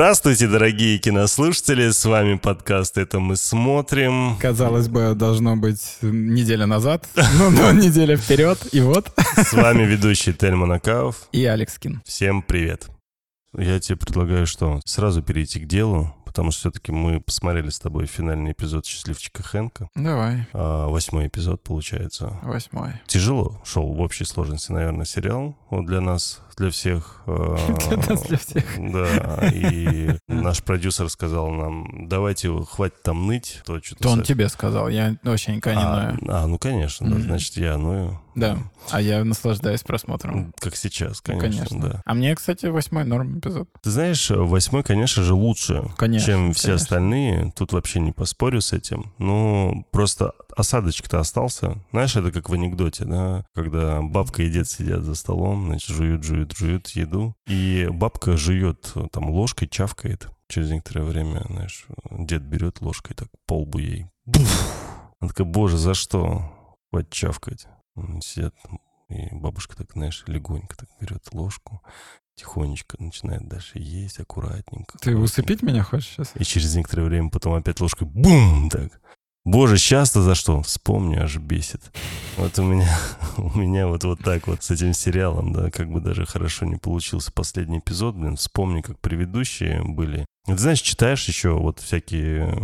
Здравствуйте, дорогие кинослушатели, с вами подкаст «Это мы смотрим». Казалось бы, должно быть неделя назад, но, но неделя вперед, и вот. С вами ведущий Тельма Накаев. И Алекс Кин. Всем привет. Я тебе предлагаю что? Сразу перейти к делу потому что все-таки мы посмотрели с тобой финальный эпизод «Счастливчика Хэнка». Давай. А, восьмой эпизод, получается. Восьмой. Тяжело шел в общей сложности, наверное, сериал вот для нас, для всех. А, для нас, для всех. Да, и наш продюсер сказал нам, давайте, хватит там ныть. То, что то он тебе сказал, я очень не ною. А, ну, конечно, значит, я ною. Да, а я наслаждаюсь просмотром. Как сейчас, конечно, ну, конечно. да. А мне, кстати, восьмой норм эпизод. Ты знаешь, восьмой, конечно же, лучше, конечно, чем все конечно. остальные. Тут вообще не поспорю с этим. Ну, просто осадочек-то остался. Знаешь, это как в анекдоте, да, когда бабка и дед сидят за столом, значит, жуют, жуют, жуют еду, и бабка жует там ложкой, чавкает. Через некоторое время, знаешь, дед берет ложкой так по лбу ей. Буф! Она такая, боже, за что? Хватит чавкать. Сидят и бабушка так, знаешь, легонько так берет ложку, тихонечко начинает дальше есть, аккуратненько. Ты усыпить меня хочешь сейчас? И через некоторое время потом опять ложкой бум, так. Боже, часто за что? Вспомни, аж бесит. Вот у меня, у меня вот, вот так вот с этим сериалом, да, как бы даже хорошо не получился последний эпизод, блин, вспомни, как предыдущие были. Ты знаешь, читаешь еще вот всякие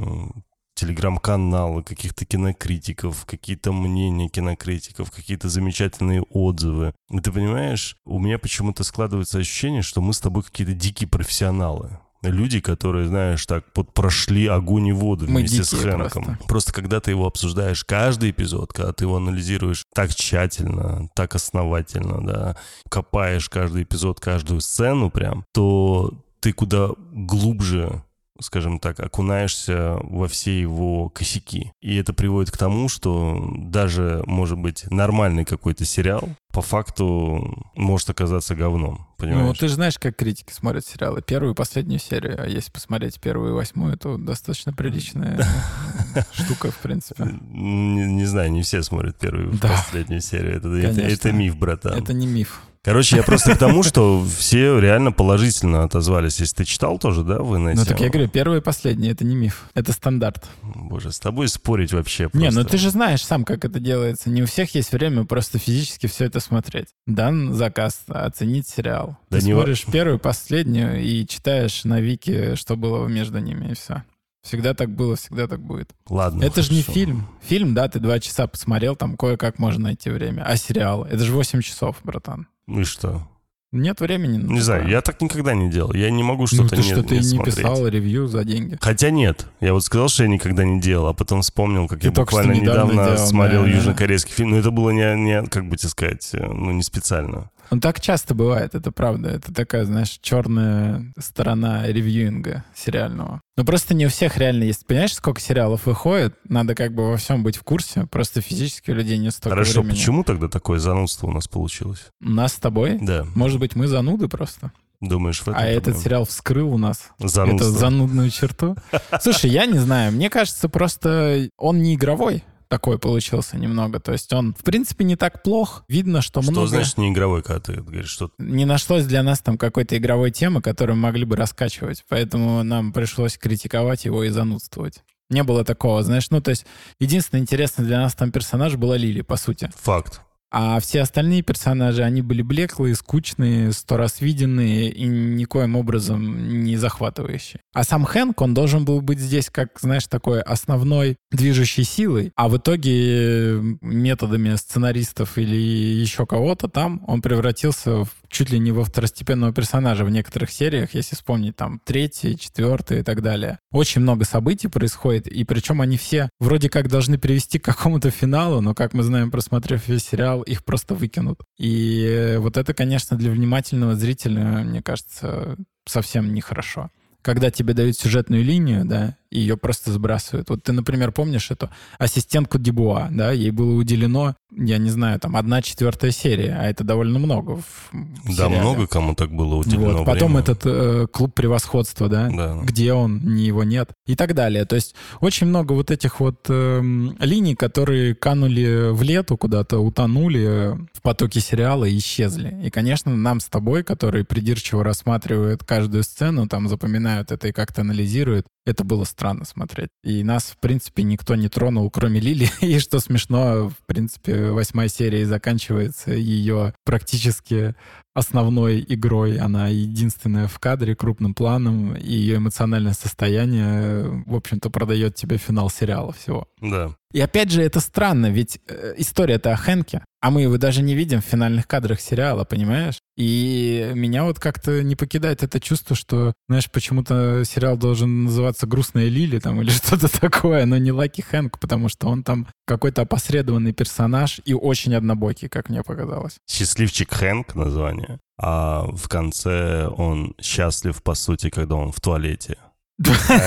телеграм-каналы, каких-то кинокритиков, какие-то мнения кинокритиков, какие-то замечательные отзывы. И ты понимаешь, у меня почему-то складывается ощущение, что мы с тобой какие-то дикие профессионалы люди, которые, знаешь, так вот прошли огонь и воду Мы вместе с Хэнком. Просто. просто когда ты его обсуждаешь каждый эпизод, когда ты его анализируешь так тщательно, так основательно, да, копаешь каждый эпизод, каждую сцену прям, то ты куда глубже скажем так, окунаешься во все его косяки. И это приводит к тому, что даже, может быть, нормальный какой-то сериал по факту может оказаться говном, понимаешь? Ну, ты же знаешь, как критики смотрят сериалы. Первую и последнюю серию. А если посмотреть первую и восьмую, то достаточно приличная штука, в принципе. Не, не знаю, не все смотрят первую и последнюю серию. Это, это, это миф, братан. Это не миф. Короче, я просто к тому, что все реально положительно отозвались. Если ты читал тоже, да, вы на Ну так я говорю, первое и последнее, это не миф, это стандарт. Боже, с тобой спорить вообще просто. Не, ну ты же знаешь сам, как это делается. Не у всех есть время просто физически все это смотреть. Дан заказ, оценить сериал. Да ты не смотришь во... первую, последнюю и читаешь на Вики, что было между ними, и все. Всегда так было, всегда так будет. Ладно. Это же не фильм. Фильм, да, ты два часа посмотрел, там кое-как можно найти время. А сериал? Это же 8 часов, братан. Ну и что? Нет времени. Не знаю, я так никогда не делал. Я не могу что-то ну, ты не что, ты не, не писал ревью за деньги? Хотя нет. Я вот сказал, что я никогда не делал, а потом вспомнил, как ты я буквально недавно, недавно делал, смотрел да, южнокорейский фильм. Но это было не, не, как бы тебе сказать, э, ну не специально. Ну, так часто бывает, это правда. Это такая, знаешь, черная сторона ревьюинга сериального. Ну, просто не у всех реально есть. Понимаешь, сколько сериалов выходит? Надо как бы во всем быть в курсе. Просто физически у людей не столько Хорошо, времени. почему тогда такое занудство у нас получилось? У нас с тобой? Да. Может быть, мы зануды просто? Думаешь, в этом А проблема? этот сериал вскрыл у нас Занудство. эту занудную черту? Слушай, я не знаю. Мне кажется, просто он не игровой такой получился немного. То есть он, в принципе, не так плох. Видно, что, что много... Что значит не игровой, когда ты говоришь, что... Не нашлось для нас там какой-то игровой темы, которую могли бы раскачивать. Поэтому нам пришлось критиковать его и занудствовать. Не было такого, знаешь, ну, то есть единственный интересный для нас там персонаж была Лили, по сути. Факт. А все остальные персонажи, они были блеклые, скучные, сто раз виденные и никоим образом не захватывающие. А сам Хэнк, он должен был быть здесь как, знаешь, такой основной движущей силой, а в итоге методами сценаристов или еще кого-то там он превратился в чуть ли не во второстепенного персонажа в некоторых сериях, если вспомнить там третий, четвертый и так далее. Очень много событий происходит, и причем они все вроде как должны привести к какому-то финалу, но, как мы знаем, просмотрев весь сериал, их просто выкинут. И вот это, конечно, для внимательного зрителя, мне кажется, совсем нехорошо когда тебе дают сюжетную линию, да, ее просто сбрасывают. Вот ты, например, помнишь эту ассистентку Дебуа, да, ей было уделено я не знаю, там одна четвертая серия, а это довольно много в, в Да, сериале. много кому так было уделено Вот. Потом время. этот э, клуб превосходства, да? Да. где он, ни его нет, и так далее. То есть очень много вот этих вот эм, линий, которые канули в лету куда-то, утонули э, в потоке сериала и исчезли. И, конечно, нам с тобой, которые придирчиво рассматривают каждую сцену, там запоминают это и как-то анализируют, это было странно смотреть. И нас, в принципе, никто не тронул, кроме Лили. И что смешно, в принципе, восьмая серия заканчивается ее практически основной игрой. Она единственная в кадре, крупным планом, и ее эмоциональное состояние, в общем-то, продает тебе финал сериала всего. Да. И опять же, это странно, ведь э, история-то о Хэнке, а мы его даже не видим в финальных кадрах сериала, понимаешь? И меня вот как-то не покидает это чувство, что, знаешь, почему-то сериал должен называться «Грустная Лили» там или что-то такое, но не Лаки Хэнк, потому что он там какой-то опосредованный персонаж и очень однобокий, как мне показалось. Счастливчик Хэнк название. А в конце он счастлив, по сути, когда он в туалете.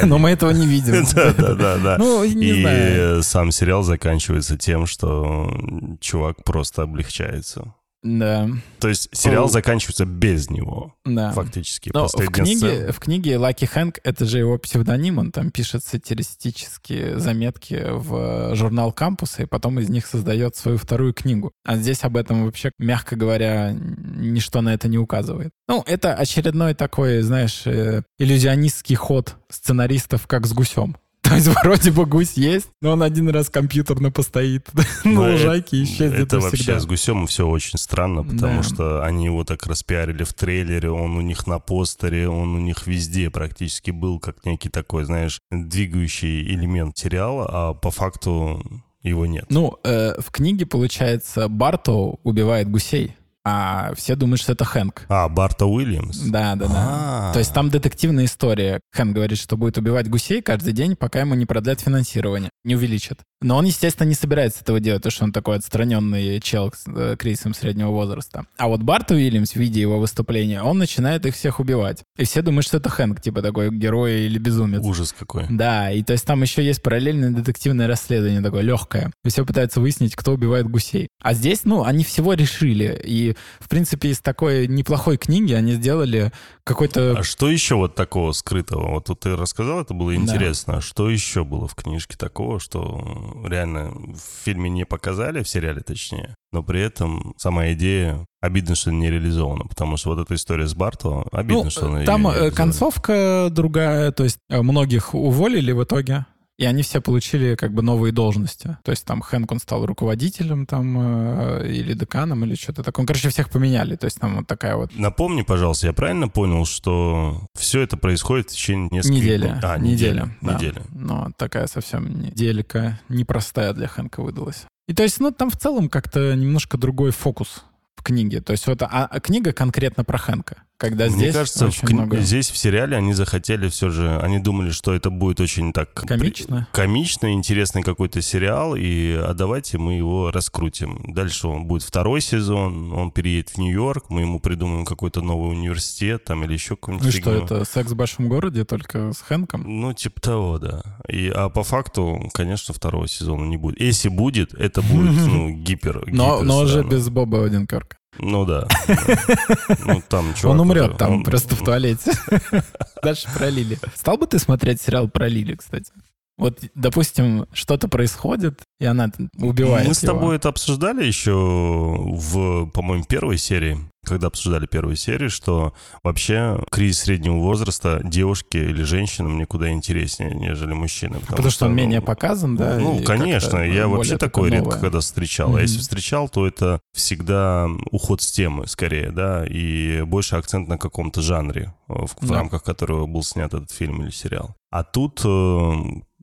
Но мы этого не видим. Да, да, да, да. Ну, не знаю. И сам сериал заканчивается тем, что чувак просто облегчается. Да, То есть сериал О. заканчивается без него, да. фактически. Но в книге, в книге Лаки Хэнк, это же его псевдоним, он там пишет сатиристические заметки в журнал кампуса, и потом из них создает свою вторую книгу. А здесь об этом вообще, мягко говоря, ничто на это не указывает. Ну, это очередной такой, знаешь, э, иллюзионистский ход сценаристов, как с гусем. То есть вроде бы гусь есть, но он один раз компьютерно постоит. На лужайке и это- исчезнет Это вообще с Гусем все очень странно, потому что они его так распиарили в трейлере, он у них на постере, он у них везде практически был как некий такой, знаешь, двигающий элемент сериала, а по факту его нет. Ну, э, в книге, получается, Барто убивает гусей, а все думают, что это Хэнк. А, Барта Уильямс? Да, да, да. А. То есть там детективная история. Хэнк говорит, что будет убивать гусей каждый день, пока ему не продлят финансирование, не увеличат. Но он, естественно, не собирается этого делать, потому что он такой отстраненный чел с э, кризисом среднего возраста. А вот Барт Уильямс, видя его выступление, он начинает их всех убивать. И все думают, что это Хэнк, типа такой герой или безумец. Ужас какой. Да, и то есть там еще есть параллельное детективное расследование такое легкое. И все пытаются выяснить, кто убивает гусей. А здесь, ну, они всего решили. И, в принципе, из такой неплохой книги они сделали какой-то... А что еще вот такого скрытого? Вот тут ты рассказал, это было Да. интересно. А что еще было в книжке такого, что реально в фильме не показали, в сериале точнее, но при этом сама идея обидно, что не реализована, потому что вот эта история с Барто, обидно, Ну, что она её там э, концовка другая, то есть э, многих уволили в итоге, и они все получили как бы новые должности. То есть там Хэнк, он стал руководителем там э, или деканом, или что-то такое. Ну, Короче, всех поменяли. То есть там вот такая вот Напомни, пожалуйста, я правильно понял, что все это происходит в течение нескольких... неделя. А, неделя. да. Неделя. Но такая совсем неделька непростая для Хэнка выдалась. И то есть, ну, там в целом как-то немножко другой фокус в книге. То есть вот а, а книга конкретно про Хэнка. Когда Мне здесь кажется, в много здесь в сериале они захотели все же, они думали, что это будет очень так... комично. комичный, интересный какой-то сериал, и а давайте мы его раскрутим. Дальше он будет второй сезон, он переедет в Нью-Йорк, мы ему придумаем какой-то новый университет там или еще какую-нибудь Ну что, это секс в большом городе, только с Хэнком? Ну, типа того, да. И, а по факту, конечно, второго сезона не будет. Если будет, это будет, ну, гипер. Но, гипер но уже без Боба Одинкерка. Ну да. Ну, там чувак Он умрет там он- просто в туалете. Дальше про Лили. Стал бы ты смотреть сериал про Лили, кстати? Вот, допустим, что-то происходит, и она убивает Мы с его. тобой это обсуждали еще в, по-моему, первой серии, когда обсуждали первую серию, что вообще кризис среднего возраста девушки или женщинам никуда интереснее, нежели мужчины. Потому, что он ну, менее показан, да? Ну, конечно, я вообще такое такое редко новое. когда встречал. А Мгм. если встречал, то это всегда уход с темы, скорее, да, и больше акцент на каком-то жанре, э, в, в Да. рамках которого был снят этот фильм или сериал. А тут, э,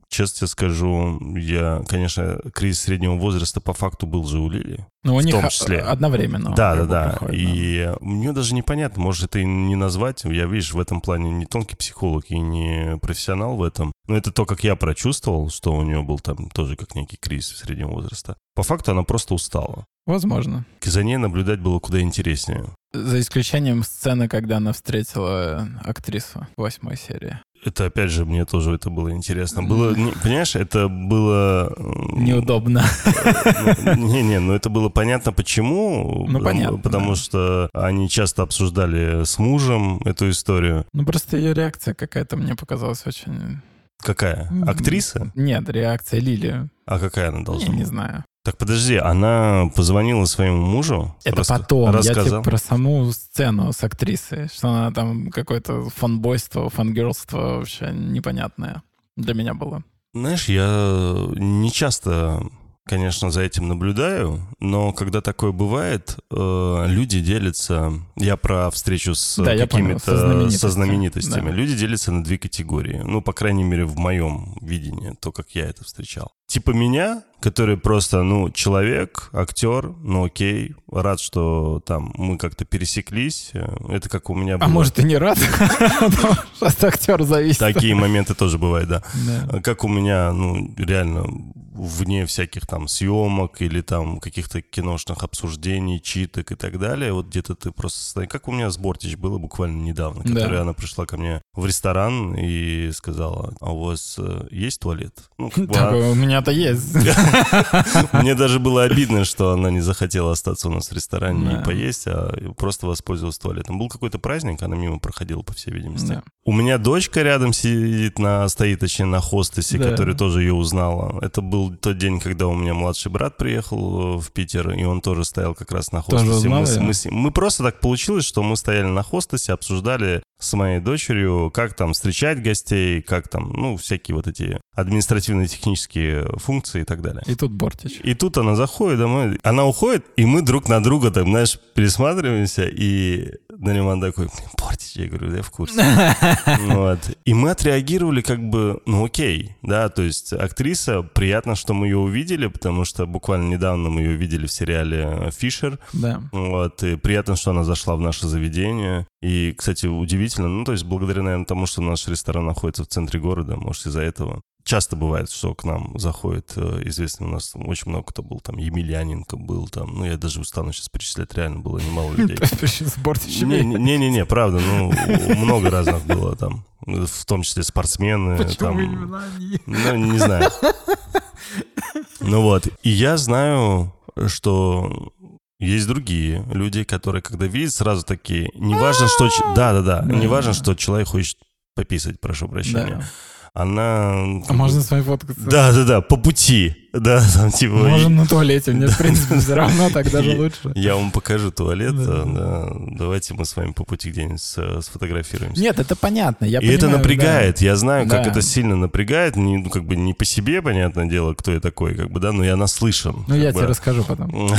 честно тебе скажу, я, конечно, кризис среднего возраста по факту был же у Лили. Ну, у в них том числе. одновременно. да, да, да. проходит, И мне даже непонятно, может это и не назвать. Я, видишь, в этом плане не тонкий психолог и не профессионал в этом. Но это то, как я прочувствовал, что у нее был там тоже как некий кризис среднего возраста. По факту она просто устала. Возможно. За ней наблюдать было куда интереснее. За исключением сцены, когда она встретила актрису в восьмой серии. Это, опять же, мне тоже это было интересно. Было, не- понимаешь, это было... Неудобно. Не-не, ну это было понятно почему. Ну, понятно, Потому да. что они часто обсуждали с мужем эту историю. Ну, просто ее реакция какая-то мне показалась очень... Какая? Актриса? Нет, реакция Лили. А какая она должна Я не быть? знаю. Так подожди, она позвонила своему мужу? Это раска- потом. Я Рассказал? тебе про саму сцену с актрисой. Что она там какое-то фанбойство, фангерлство вообще непонятное для меня было. Знаешь, я не часто, конечно, за этим наблюдаю, но когда такое бывает, э, люди делятся... Я про встречу с Да, я понял, какими-то со знаменитостями. со знаменитостями. Да. Люди делятся на две категории. Ну, по крайней мере, в моем видении, то, как я это встречал. Типа меня, который просто, ну, человек, актер, ну окей, рад, что там мы как-то пересеклись. Э, Это как у меня А было. может, и не рад? От актера зависит. Такие моменты тоже бывают, да. Да. Как у меня, ну, реально, вне всяких там съемок или там каких-то киношных обсуждений, читок и так далее, вот где-то ты просто... Как у меня с Бортич было буквально недавно, Да. которая она пришла ко мне в ресторан и сказала, а у вас э, есть туалет? Ну, как бы, а- Такое у меня-то есть. Мне даже было обидно, что она не захотела остаться у нас в ресторане и поесть, а просто воспользовалась туалетом. Был какой-то праздник, она мимо проходила, по всей видимости. У меня дочка рядом сидит, на, стоит, точнее, на хостесе, который тоже ее узнала. Это был тот день, когда у меня младший брат приехал э, в Питер, и он тоже стоял как раз на Тоже хостесе. узнал мы, её? мы мы просто так получилось, что мы стояли на хостесе, обсуждали с моей дочерью, как там встречать гостей, как там, ну, всякие вот эти административно-технические функции и так далее. И тут Бортич. И тут она заходит домой, она уходит, и мы друг на друга так, знаешь, пересматриваемся, и Нариман такой, «Блин, Бортич, я говорю, я в курсе. Вот. И мы отреагировали как бы, ну окей, да, то есть актриса, приятно, что мы ее увидели, потому что буквально недавно мы ее видели в сериале «Фишер», Да. вот, и приятно, что она зашла в наше заведение. И, кстати, удивительно, ну, то есть благодаря, наверное, тому, что наш ресторан находится в центре города, может, из-за этого. Часто бывает, что к нам заходит э, известный у нас очень много кто был, там, Емельяненко был, там, ну, я даже устану сейчас перечислять, реально было немало людей. Не-не-не, правда, ну, много разных было там, в том числе спортсмены, Почему там, именно они? ну, не знаю. Ну вот. И я знаю, что есть другие люди, которые, когда видят, сразу такие, не важно, что... Да-да-да, Да. не важно, что человек хочет пописать, прошу прощения. Да. Она... А можно с вами фоткаться? Да-да-да, по пути. Да, там типа... Можно на туалете, мне, в принципе, все равно, так даже лучше. Я вам покажу туалет, Да. да. Давайте мы с вами по пути где-нибудь сфотографируемся. Нет, это понятно, я И это напрягает. Я знаю, как Да. это сильно напрягает. Не, ну, как бы не по себе, понятное дело, кто я такой, как бы, да, но я наслышан. да. Ну, я тебе расскажу потом.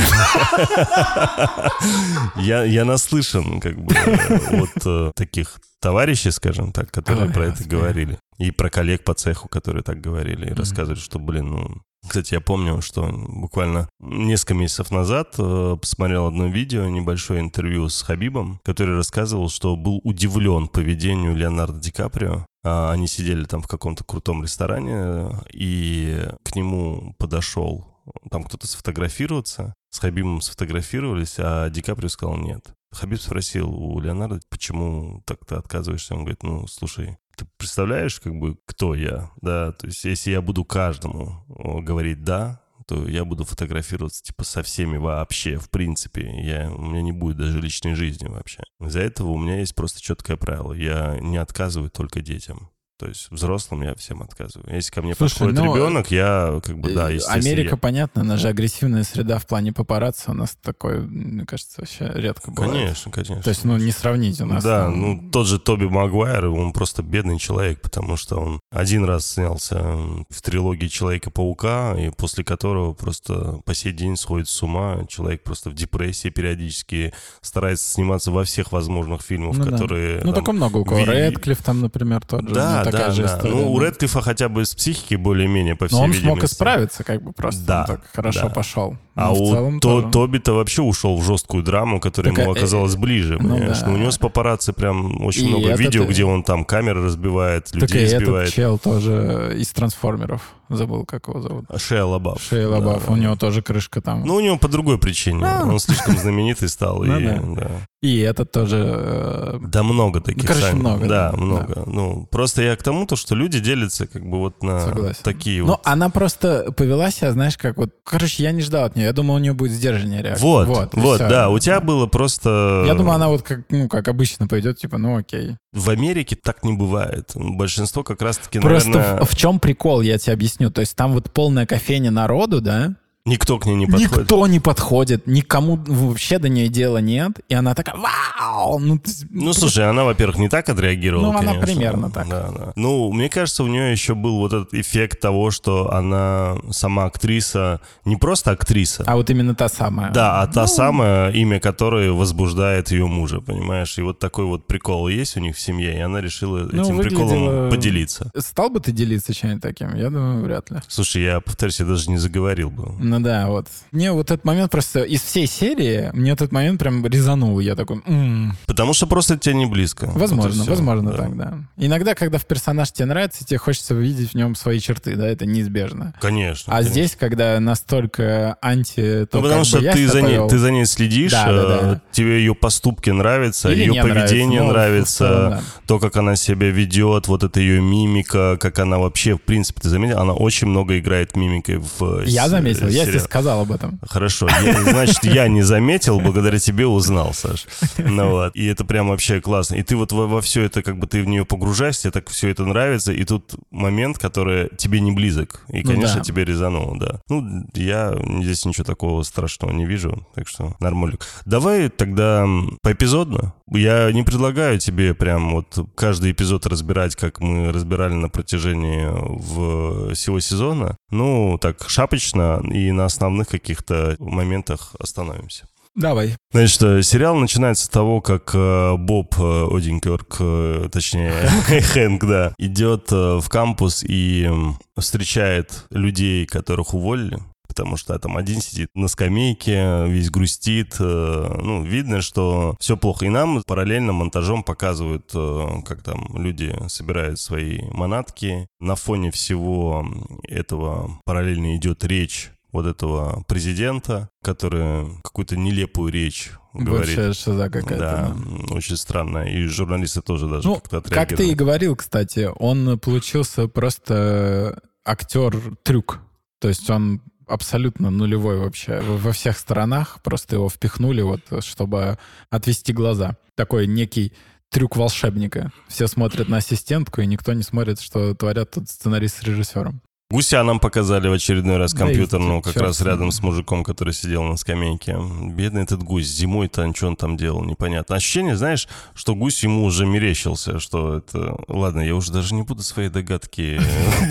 Я, я наслышан, как бы, от э, таких товарищей, скажем так, которые про это говорили. И про коллег по цеху, которые так говорили и рассказывали, что, блин, ну... Кстати, я помню, что буквально несколько месяцев назад э, посмотрел одно видео, небольшое интервью с Хабибом, который рассказывал, что был удивлен поведению Леонардо Ди Каприо. А, Они сидели там в каком-то крутом ресторане, и к нему подошел там кто-то сфотографироваться, с Хабибом сфотографировались, а Ди Каприо сказал нет. Хабиб спросил у Леонардо, почему так ты отказываешься? Он говорит, ну, слушай, ты представляешь, как бы, кто я, да? То есть, если я буду каждому говорить «да», то я буду фотографироваться, типа, со всеми вообще, в принципе. Я, у меня не будет даже личной жизни вообще. Из-за этого у меня есть просто четкое правило. Я не отказываю только детям. То есть взрослым я всем отказываю. Если ко мне Слушай, подходит ну, ребенок, я как бы, да, Э, естественно, Америка, я- понятно, она же агрессивная среда в плане папарацци. У нас такое, мне кажется, вообще редко бывает. Конечно, конечно. То есть, ну, не сравнить у нас. Да, там- ну тот же Тоби Магуайр, он просто бедный человек, потому что он один раз снялся в трилогии Человека-паука, и после которого просто по сей день сходит с ума. Человек просто в депрессии периодически старается сниматься во всех возможных фильмах, Ну да. которые... Ну, там, такое много у кого. Ви- Рэдклифф там, например, тот же. Да, такая да, же да. история. Ну, у да. Рэдклиффа хотя бы с психики более-менее, по всей Но он смог видимости. исправиться, как бы просто. Да, так хорошо да. пошел. А у целом То- тоже. Тоби-то вообще ушел в жесткую драму, которая Так, ему э, оказалась ближе, ну понимаешь? да. Ну, у него с папарацци прям очень И много видео, э, где он там камеры разбивает, Так и людей этот избивает. чел тоже из трансформеров. Забыл, как его зовут. Шея Лабаф. Шея Лабаф, Да, у да. него тоже крышка там. Ну, у него по другой причине. А. Он слишком знаменитый стал. Ну и, да. да. И этот тоже... э, Да много таких. Короче, Сань. много, Да, да. много. Ну, просто я к тому, то, что люди делятся как бы вот на Согласен. такие Ну, вот. она просто повела себя, знаешь, как вот... Короче, я не ждал от нее. Я думал, у нее будет сдержаннее реакция. Вот, вот, всё. да. У тебя было просто... Я думаю, она вот как, ну, как обычно пойдет, типа, ну окей. В Америке так не бывает. Большинство как раз-таки, Просто наверное, в, в чем прикол, я тебе объясню. То есть там вот полная кофейня народу, да? Никто к ней не подходит. Никто не подходит, никому вообще до нее дела нет. И она такая, вау! Ну, ты- Ну, слушай, она, во-первых, не так отреагировала, Ну, она конечно. примерно так. Да, да. Ну, мне кажется, у нее еще был вот этот эффект того, что она сама актриса, не просто актриса, А вот именно та самая. да, а та Ну, самая, имя которой возбуждает ее мужа, понимаешь? И вот такой вот прикол есть у них в семье, и она решила Ну, этим выглядела- приколом поделиться. Стал бы ты делиться чем-нибудь таким? Я думаю, вряд ли. Слушай, я, повторюсь, я даже не заговорил бы. Ну да, вот. Мне вот этот момент просто из всей серии, мне этот момент прям резанул. Я такой, «М, Потому что просто тебе не близко. Вот возможно, всё. возможно Да. так, да. Иногда, когда в персонаж тебе нравится, тебе хочется увидеть в нем свои черты, да, это неизбежно. Конечно. А конечно. здесь, когда настолько анти, то Ну, потому что я ты за, ней, ты за ней следишь, Да, да, э, да. тебе ее поступки нравятся, Или ее поведение нравится, нравится, в целом, да. то, как она себя ведет, вот эта ее мимика, как она вообще, в принципе, ты заметил, она очень много играет мимикой в Я с- заметил, я тебе сказал об этом. Хорошо, я- значит, я не заметил, благодаря тебе узнал, Саш. Ну вот, и это прям вообще классно. И ты вот во, все это, как бы ты в нее погружаешься, тебе так все это нравится, и тут момент, который тебе не близок. И, Ну конечно, да. тебе резануло, да. Ну, я здесь ничего такого страшного не вижу, так что нормально. Давай тогда поэпизодно. Я не предлагаю тебе прям вот каждый эпизод разбирать, как мы разбирали на протяжении в всего сезона. Ну, так, шапочно и на основных каких-то моментах остановимся. Давай. Значит, э, сериал начинается с того, как э, Боб э, Одинкерк, точнее, Хэнк, да, идет в кампус и встречает людей, которых уволили. Потому что там один сидит на скамейке, весь грустит. э, Ну, видно, что все плохо. И нам параллельно монтажом показывают, э, как там люди собирают свои манатки. На фоне всего этого параллельно идет речь вот этого президента, который какую-то нелепую речь говорит. Вообще шиза какая-то. Да, очень странно. И журналисты тоже даже Ну, как-то как ты и отреагировали. говорил, кстати, он получился просто актер-трюк. То есть он абсолютно нулевой вообще во всех сторонах. Просто его впихнули, вот, чтобы отвести глаза. Такой некий трюк волшебника. Все смотрят на ассистентку, и никто не смотрит, что творят тут сценарист с режиссером. Гуся нам показали в очередной раз Да и компьютерного, как раз рядом с мужиком, который сидел на скамейке. Бедный этот гусь. Зимой-то что он там делал, непонятно. Ощущение, знаешь, что гусь ему уже мерещился, что это... Ладно, я уже даже не буду свои догадки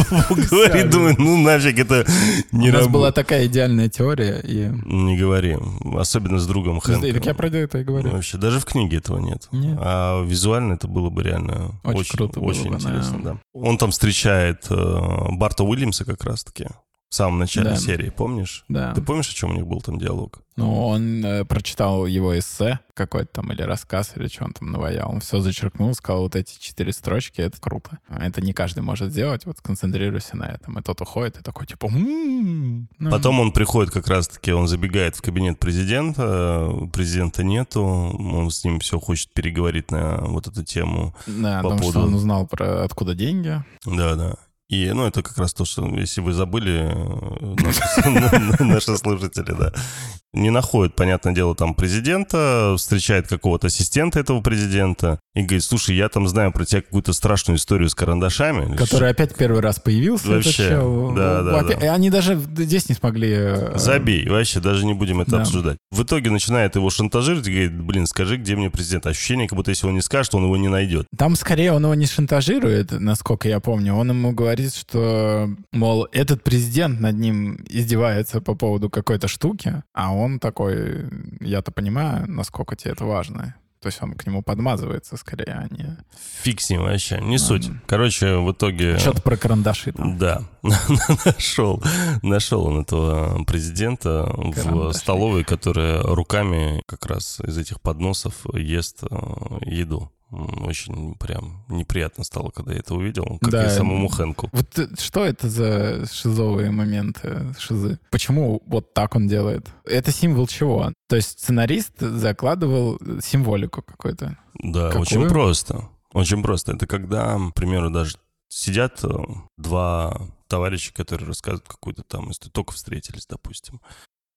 говорить. Думаю, ну нафиг, это не У нас была такая идеальная теория, и... Не говори. Особенно с другом Хэнком. Так я про это и говорю. Вообще, даже в книге этого нет. А визуально это было бы реально Очень круто очень интересно, да. да. Он там встречает э, Барта Уильямса как раз-таки в самом начале Да. серии, помнишь? Да. Ты помнишь, о чем у них был там диалог? Ну, он э, прочитал его эссе какой-то там, или рассказ, или что он там наваял. Он все зачеркнул, сказал, вот эти четыре строчки, это круто. Это не каждый может сделать, вот концентрируйся на этом. И тот уходит, и такой, типа, «М-м-м». Ну, Потом он приходит как раз-таки, он забегает в кабинет президента, э, президента нету, он с ним все хочет переговорить на вот эту тему. Да, по потому что поводу- он узнал про откуда деньги. Да-да. И, ну, это как раз то, что, если вы забыли, э, наши, слушатели, да, не находит, понятное дело, там президента, встречает какого-то ассистента этого президента и говорит, слушай, я там знаю про тебя какую-то страшную историю с карандашами. Который опять первый раз появился. Вообще, чел. да, да, Опять- да. Они даже здесь не смогли... э, Забей, вообще, даже не будем это Да. обсуждать. В итоге начинает его шантажировать и говорит, блин, скажи, где мне президент. Ощущение, как будто если он не скажет, он его не найдет. Там скорее он его не шантажирует, насколько я помню. Он ему говорит, что, мол, этот президент над ним издевается по поводу какой-то штуки, а он такой, я-то понимаю, насколько тебе это важно. То есть он к нему подмазывается скорее, а не... Фиг с ним вообще, не Ладно. суть. Короче, в итоге... Что-то про карандаши там. Да, нашел, нашел он этого президента в столовой, которая руками как раз из этих подносов ест э, еду. Очень прям неприятно стало, когда я это увидел, как Да, и самому Хэнку. Вот э, что это за шизовые моменты, шизы? Почему вот так он делает? Это символ чего? То есть сценарист закладывал символику какую-то. Да, Какую? очень просто. Очень просто. Это когда, к примеру, даже сидят э, два товарища, которые рассказывают какую-то там историю, только встретились, допустим.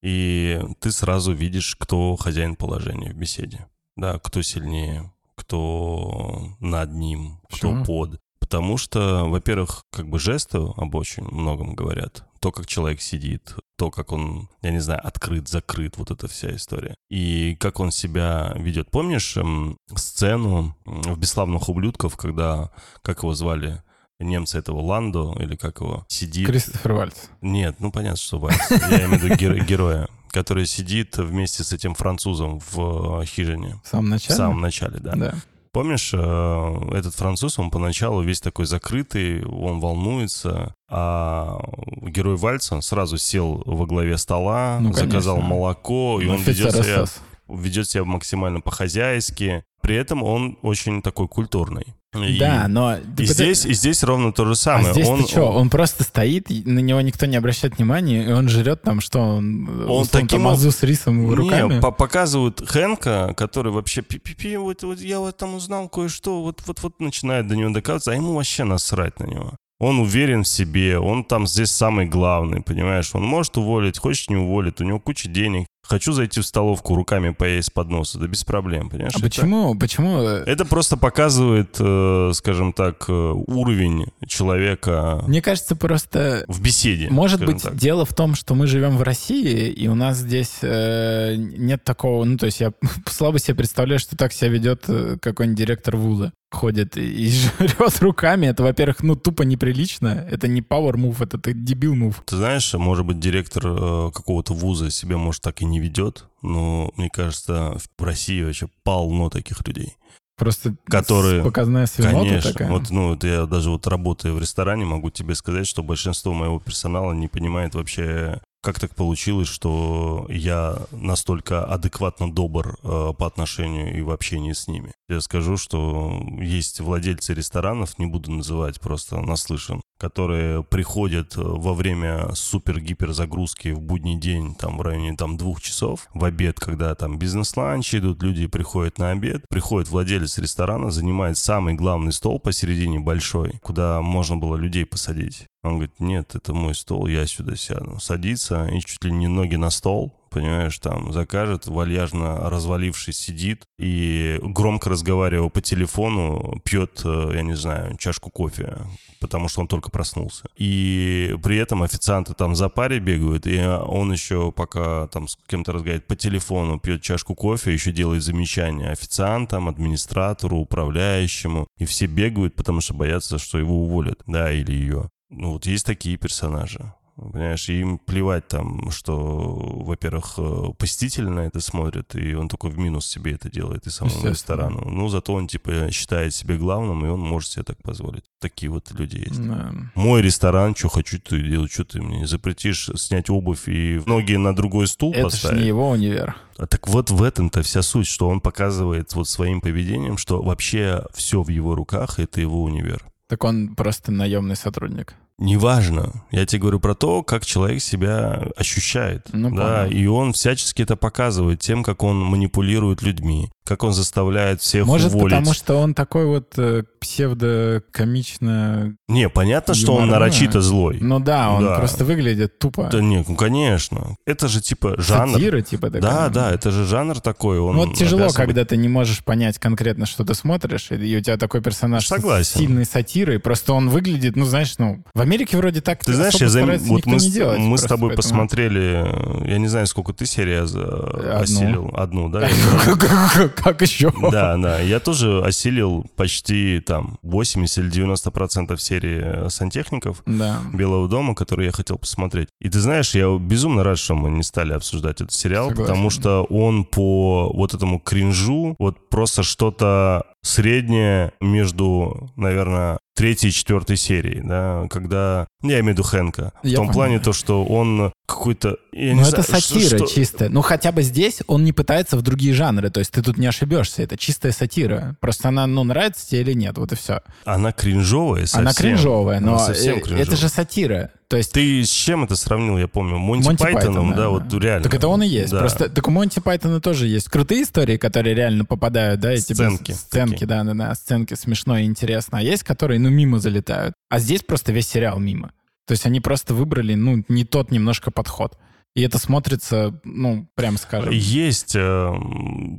И ты сразу видишь, кто хозяин положения в беседе. Да, кто сильнее, кто над ним, кто Почему? под. Потому что, во-первых, как бы жесты об очень многом говорят. То, как человек сидит, то, как он, я не знаю, открыт, закрыт, вот эта вся история. И как он себя ведет. Помнишь эм, сцену в «Бесславных ублюдков», когда, как его звали, немца этого Ландо, или как его, сидит... Кристофер Вальц. Нет, ну понятно, что Вальц. Я имею в виду геро- героя, который сидит вместе с этим французом в э, хижине. В самом В начале? самом начале, да. Да. Помнишь, э, этот француз, он поначалу весь такой закрытый, он волнуется, а герой Вальца сразу сел во главе стола, Ну, заказал молоко, и он ведет себя, ведет себя максимально по-хозяйски. При этом он очень такой культурный. И- Да, но... И здесь, и здесь ровно то же А самое. здесь он, ты что? Он просто стоит, и на него никто не обращает внимания, и он жрет там что? Он, Он таким тамазу с рисом руками? Не, по- показывают Хэнка, который вообще пи-пи-пи, вот, вот я вот там узнал кое-что, вот-вот-вот начинает до него доказываться, а ему вообще насрать на него. Он уверен в себе, он там здесь самый главный, понимаешь? Он может уволить, хочет не уволит, у него куча денег. Хочу зайти в столовку руками поесть с подноса, да без проблем, понимаешь? А Это- почему? Почему? э, Это просто показывает, э, скажем так, э, уровень человека Мне кажется, просто в беседе. Может быть, так. дело в том, что мы живем в России, и у нас здесь э, нет такого... Ну, то есть я слабо себе представляю, что так себя ведет какой-нибудь директор вуза. Ходит и жрет руками. Это, во-первых, ну, тупо неприлично. Это не power move, это ты дебил move. Ты знаешь, может быть, директор э, какого-то вуза себя, может, так и не ведет, но мне кажется, в России вообще полно таких людей. Просто Которые- показная свинота Конечно. такая. Вот, ну, вот я даже вот работая в ресторане, могу тебе сказать, что большинство моего персонала не понимает вообще, как так получилось, что я настолько адекватно добр э, по отношению и в общении с ними. Я скажу, что есть владельцы ресторанов, не буду называть, просто наслышан, которые приходят э, во время супер-гипер загрузки в будний день, там в районе там двух часов, в обед, когда там бизнес-ланчи идут, люди приходят на обед, приходит владелец ресторана, занимает самый главный стол посередине большой, куда можно было людей посадить. Он говорит, нет, это мой стол, я сюда сяду. Садится и чуть ли не ноги на стол, понимаешь, там закажет, вальяжно развалившись сидит и громко разговаривая по телефону, пьет, э, я не знаю, чашку кофе, потому что он только проснулся. И при этом официанты там за паре бегают, и он еще пока там с кем-то разговаривает по телефону, пьет чашку кофе, еще делает замечания официантам, администратору, управляющему, и все бегают, потому что боятся, что его уволят, да, или ее. Ну вот есть такие персонажи. Понимаешь, им плевать там, что, во-первых, э, посетитель на это смотрит, и он только в минус себе это делает, и самому ресторану. Ну, зато он, типа, считает себя главным, и он может себе так позволить. Такие вот люди есть. Да. Мой ресторан, что хочу, то и делаю, что ты мне запретишь снять обувь и ноги на другой стул Это поставить. не его универ. А так вот в этом-то вся суть, что он показывает вот своим поведением, что вообще все в его руках, это его универ. Так он просто наемный сотрудник. Неважно. Я тебе говорю про то, как человек себя ощущает. Ну, да, понял. и он всячески это показывает тем, как он манипулирует людьми, как он заставляет всех Может, уволить. потому что он такой вот э, псевдокомично... Не, понятно, что он нарочито злой. Ну да, он Да. просто выглядит тупо. Да нет, ну конечно. Это же типа жанр. Сатира, типа такая. Да, да, это же жанр такой. Он Ну, вот тяжело, быть- когда ты не можешь понять конкретно, что ты смотришь, и, у тебя такой персонаж Согласен. с сильной сатирой. Просто он выглядит, ну, знаешь, ну, в Америке вроде так Ты знаешь, я зам- вот мы, не делать. мы с тобой поэтому- посмотрели, я не знаю, сколько ты серий за- осилил. Одну, да? Как еще? Да, да. Я тоже осилил почти там 80 или 90 процентов серии сантехников Да. Белого дома, которые я хотел посмотреть. И ты знаешь, я безумно рад, что мы не стали обсуждать этот сериал, Согласен. потому что он по вот этому кринжу, вот просто что-то среднее между, наверное, третьей и четвертой серии, да, когда... Я имею в виду Хэнка. Я в том понял. плане то, что он какой-то... я Ну, это знаю, сатира что- чистая. Ну, хотя бы здесь он не пытается в другие жанры. То есть ты тут не ошибешься. Это чистая сатира. Просто она, ну, нравится тебе или нет. Вот и все. Она кринжовая совсем. Она кринжовая, но Она совсем э, кринжовая. это же сатира. То есть Ты с чем это сравнил, я помню? Монти, Монти Пайтоном, Пайтон, да, вот реально. Так это он и есть. Да. Просто так у Монти Пайтона тоже есть крутые истории, которые реально попадают, да, и тебе Сценки сценки, такие. да, да, да, сценки смешно и интересно. А есть, которые, ну, мимо залетают. А здесь просто весь сериал мимо. То есть они просто выбрали, ну, не тот немножко подход. И это смотрится, ну, прям скажем. Есть э,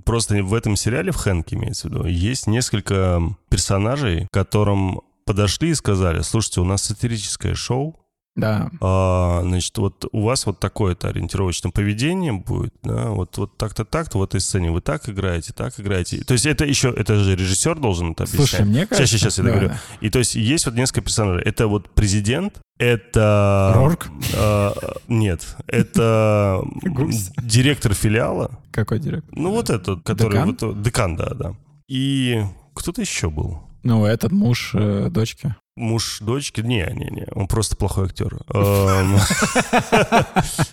просто в этом сериале, в Хэнке имеется в виду, есть несколько персонажей, которым подошли и сказали, слушайте, у нас сатирическое шоу, Да. а, значит, вот у вас вот такое-то ориентировочное поведение будет, да, вот, вот так-то, так-то в этой сцене вы так играете, так играете. То есть это еще, это же режиссер должен это объяснять. Слушай, мне кажется... Сейчас, сейчас, я да, договорю. да. И то есть есть вот несколько персонажей. Это вот президент, это... Рорк? э, нет, это директор филиала. Какой директор? Ну вот этот, который... Декан? вот- декан, да, да. И кто-то еще был. Ну, этот муж э, дочки. Муж дочки? Не, не, не, он просто плохой актер. Эм,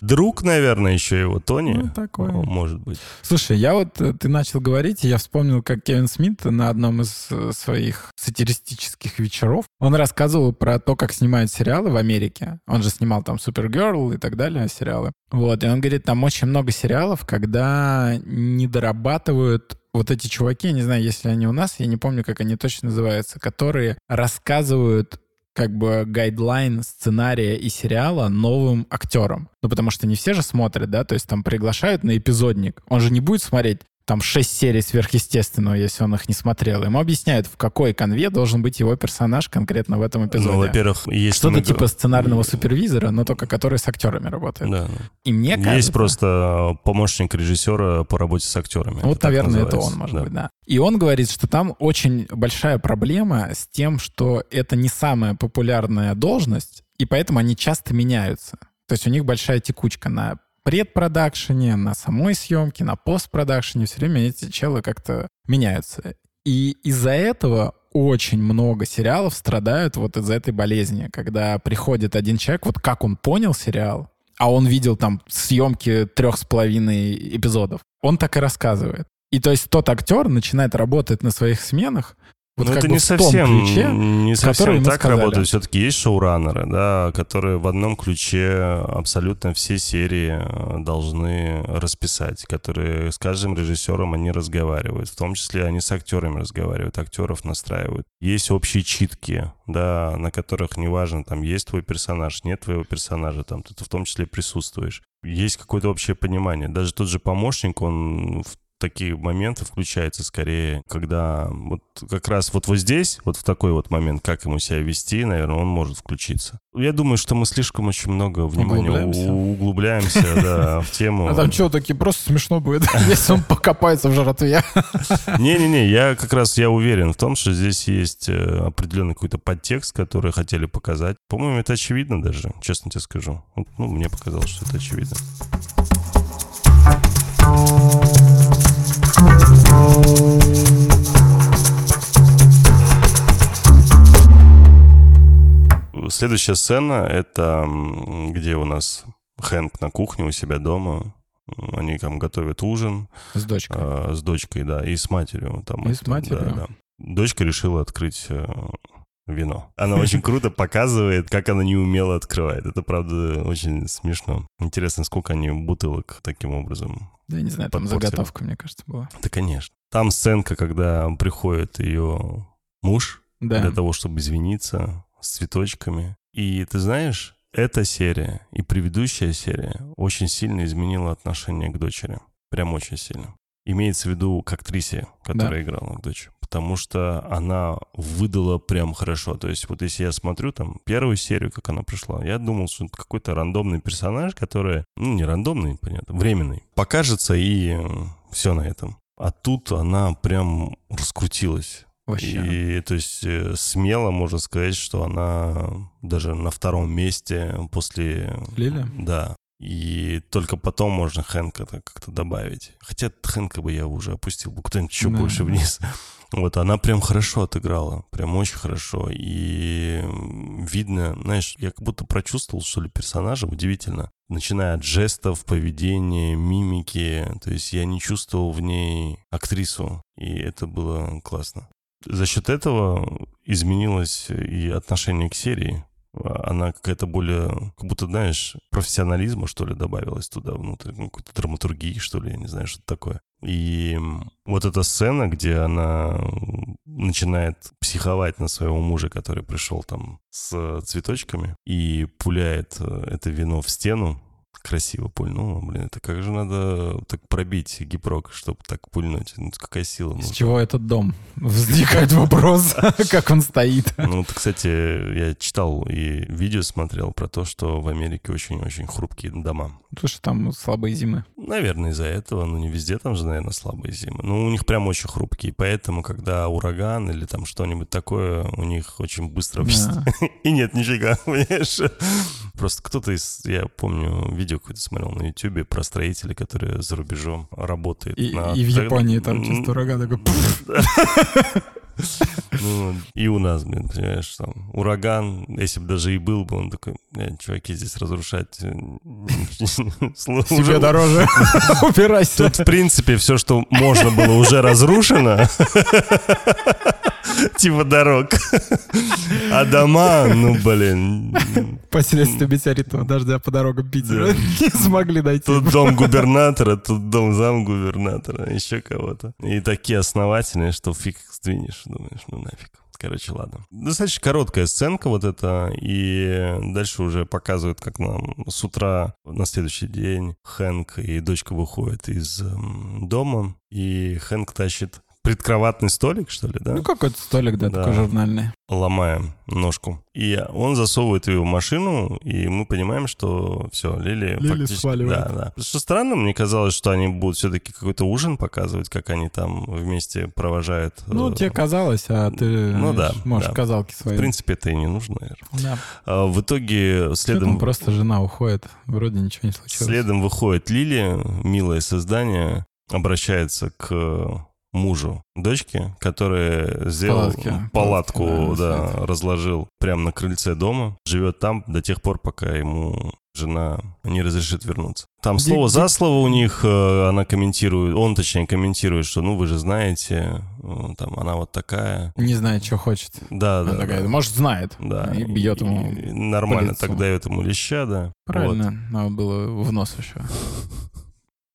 Друг, наверное, еще его, Тони. Ну, такое. Может быть. Слушай, я вот, э, ты начал говорить, и я вспомнил, как Кевин Смит на одном из э, своих сатиристических вечеров, он рассказывал про то, как снимают сериалы в Америке. Он же снимал там Супергерл и так далее, сериалы. Вот, и он говорит, там очень много сериалов, когда не дорабатывают вот эти чуваки, я не знаю, если они у нас, я не помню, как они точно называются, которые рассказывают как бы гайдлайн сценария и сериала новым актерам. Ну, потому что не все же смотрят, да, то есть там приглашают на эпизодник. Он же не будет смотреть там шесть серий сверхъестественного, если он их не смотрел. Ему объясняют, в какой конве должен быть его персонаж конкретно в этом эпизоде. Ну, во-первых, есть... Что-то мы- типа сценарного супервизора, но только который с актерами работает. Да. И мне кажется... Есть просто помощник режиссера по работе с актерами. Вот, Это наверное, это он, может Да. быть, да. И он говорит, что там очень большая проблема с тем, что это не самая популярная должность, и поэтому они часто меняются. То есть у них большая текучка на предпродакшене, на самой съемке, на постпродакшене. Все время эти челы как-то меняются. И из-за этого очень много сериалов страдают вот из-за этой болезни, когда приходит один человек, вот как он понял сериал, а он видел там съемки трех с половиной эпизодов. Он так и рассказывает. И то есть тот актер начинает работать на своих сменах вот как это не совсем, ключе, не совсем так сказали. работает. Все-таки есть шоураннеры, да, которые в одном ключе абсолютно все серии э, должны расписать, которые с каждым режиссером они разговаривают, в том числе они с актерами разговаривают, актеров настраивают. Есть общие читки, да, на которых неважно, там есть твой персонаж, нет твоего персонажа, там ты в том числе присутствуешь. Есть какое-то общее понимание. Даже тот же помощник, он в такие моменты включается скорее, когда вот как раз вот, вот здесь, вот в такой вот момент, как ему себя вести, наверное, он может включиться. Я думаю, что мы слишком очень много внимания Углубляемся. углубляемся да, в тему. А там что, таки просто смешно будет, если он покопается в жратве. Не-не-не, я как раз я уверен в том, что здесь есть э, определенный какой-то подтекст, который хотели показать. По-моему, это очевидно даже, честно тебе скажу. Ну, мне показалось, что это очевидно. Следующая сцена — это где у нас Хэнк на кухне у себя дома. Они там готовят ужин С дочкой. а, с дочкой, да, и с матерью. Там, И с матерью. да, да. Дочка решила открыть э, вино. Она очень круто показывает, как она не умело открывает. Это, правда, очень смешно. Интересно, сколько они бутылок таким образом. Да, я не знаю, там подпортили. заготовка, мне кажется, была. Да, конечно. Там сценка, когда приходит ее муж Да. для того, чтобы извиниться с цветочками. И ты знаешь, эта серия и предыдущая серия очень сильно изменила отношение к дочери. Прям очень сильно. Имеется в виду к актрисе, которая играла к дочери. Потому что она выдала прям хорошо. То есть вот если я смотрю там первую серию, как она пришла, я думал, что это какой-то рандомный персонаж, который, ну не рандомный, понятно, временный, покажется и все на этом. А тут она прям раскрутилась. Вообще. И то есть э, смело можно сказать, что она даже на втором месте после... Лили? Да. И только потом можно Хэнка как-то добавить. Хотя Хэнка бы я уже опустил бы куда-нибудь еще Да. больше вниз. Вот, она прям хорошо отыграла, прям очень хорошо. И видно, знаешь, я как будто прочувствовал, что ли, персонажа, удивительно. Начиная от жестов, поведения, мимики. То есть я не чувствовал в ней актрису, и это было классно. За счет этого изменилось и отношение к серии она какая-то более, как будто, знаешь, профессионализма, что ли, добавилась туда внутрь, ну, какой-то драматургии, что ли, я не знаю, что такое. И вот эта сцена, где она начинает психовать на своего мужа, который пришел там с цветочками и пуляет э, это вино в стену, красиво пульнула, блин, это как же надо так пробить гипрок, чтобы так пульнуть? Ну, какая сила нужна? С чего этот дом? Возникает вопрос, как он стоит. Ну, кстати, я читал и видео смотрел про то, что в Америке очень-очень хрупкие дома. Потому что там слабые зимы. Наверное, из-за этого, но не везде там же, наверное, слабые зимы. Ну, у них прям очень хрупкие, поэтому, когда ураган или там что-нибудь такое, у них очень быстро... И нет нифига, понимаешь? Просто кто-то из, я помню, видео какое-то смотрел на Ютубе про строителей, которые за рубежом работают. И, на... и в Японии там чисто ураган такой... Ну, и у нас, блин, понимаешь, там, ураган, если бы даже и был бы, он такой, чуваки, здесь разрушать э, Себе дороже упирайся. Тут, в принципе, все, что можно было, уже разрушено. Типа дорог. А дома, ну, блин. Последствия метеоритного дождя по дорогам Питера не смогли дойти. Тут дом губернатора, тут дом зам губернатора, еще кого-то. И такие основательные, что фиг сдвинешь, думаешь, ну нафиг. Короче, ладно. Достаточно короткая сценка вот эта, и дальше уже показывают, как нам с утра на следующий день Хэнк и дочка выходят из дома, и Хэнк тащит предкроватный столик, что ли, да? Ну, какой-то столик, да, да, такой журнальный. Ломаем ножку. И он засовывает ее в машину, и мы понимаем, что все, Лили, Лили фактически... сваливает. Да, да. Что странно, мне казалось, что они будут все-таки какой-то ужин показывать, как они там вместе провожают. Ну, э, тебе казалось, а ты ну, да, можешь да. казалки свои. В принципе, это и не нужно, наверное. Да. А, в итоге следом... просто жена уходит, вроде ничего не случилось. Следом выходит Лили, милое создание, обращается к мужу дочки, который сделал Палатки. палатку, да, да разложил прямо на крыльце дома, живет там до тех пор, пока ему жена не разрешит вернуться. Там слово за слово у них э, она комментирует, он точнее комментирует, что ну вы же знаете, э, там она вот такая. Не знает, что хочет. Да, она да. Такая, да. Может знает. Да. И бьет ему. И нормально так дает ему леща, да. Правильно, вот. надо было в нос еще.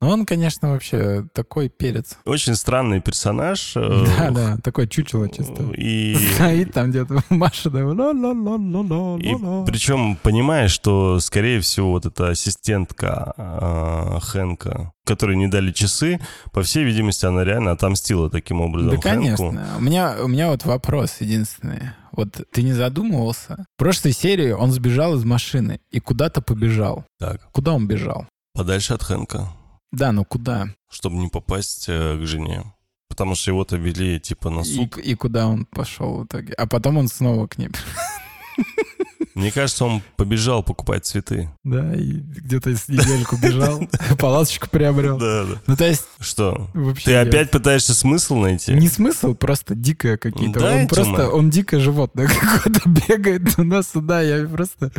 Ну, он, конечно, вообще такой перец. Очень странный персонаж. Э, да, да, такой чучело чисто. И... Стоит там где-то Маша, да, И причем понимаешь, что, скорее всего, вот эта ассистентка э, Хэнка, которой не дали часы, по всей видимости, она реально отомстила таким образом Да, конечно. У меня, у меня вот вопрос единственный. Вот ты не задумывался? В прошлой серии он сбежал из машины и куда-то побежал. Так. Куда он бежал? Подальше от Хэнка. Да, но куда? Чтобы не попасть э, к жене. Потому что его-то вели типа на суд. И, и куда он пошел в итоге? А потом он снова к ней. Мне кажется, он побежал покупать цветы. Да, и где-то недельку бежал, палаточку приобрел. Да, да. Ну, то есть... Что? Ты опять пытаешься смысл найти? Не смысл, просто дикое какие-то. Он просто, он дикое животное какое-то бегает туда-сюда. Я просто...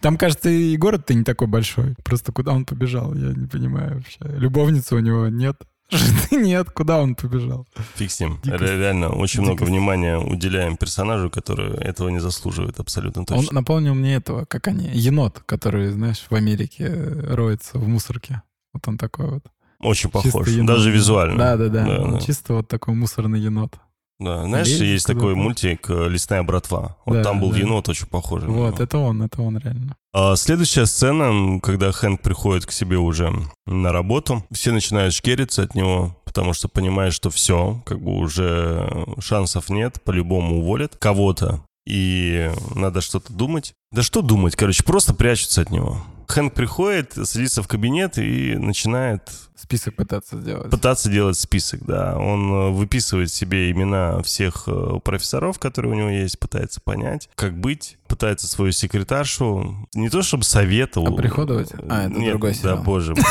Там, кажется, и город-то не такой большой. Просто куда он побежал, я не понимаю вообще. Любовницы у него нет. Жены нет, куда он побежал? Фиг с ним. Дикость. Реально, очень Дикость. много внимания уделяем персонажу, который этого не заслуживает абсолютно точно. Он напомнил мне этого, как они, енот, который, знаешь, в Америке роется в мусорке. Вот он такой вот. Очень похож, даже визуально. Да-да-да, да, да. чисто вот такой мусорный енот. Да, знаешь, Лезет есть такой мультик э, «Лесная братва». Вот да, там был да. енот очень похожий. Вот, это он, это он реально. А следующая сцена, когда Хэнк приходит к себе уже на работу, все начинают шкериться от него, потому что понимают, что все, как бы уже шансов нет, по-любому уволят кого-то, и надо что-то думать. Да что думать, короче, просто прячутся от него. Хэнк приходит, садится в кабинет и начинает... Список пытаться сделать. Пытаться делать список, да. Он э, выписывает себе имена всех э, профессоров, которые у него есть, пытается понять, как быть. пытается свою секретаршу не то чтобы советовал. Оприходовать? А, это Нет, другой Да, сериал. боже мой.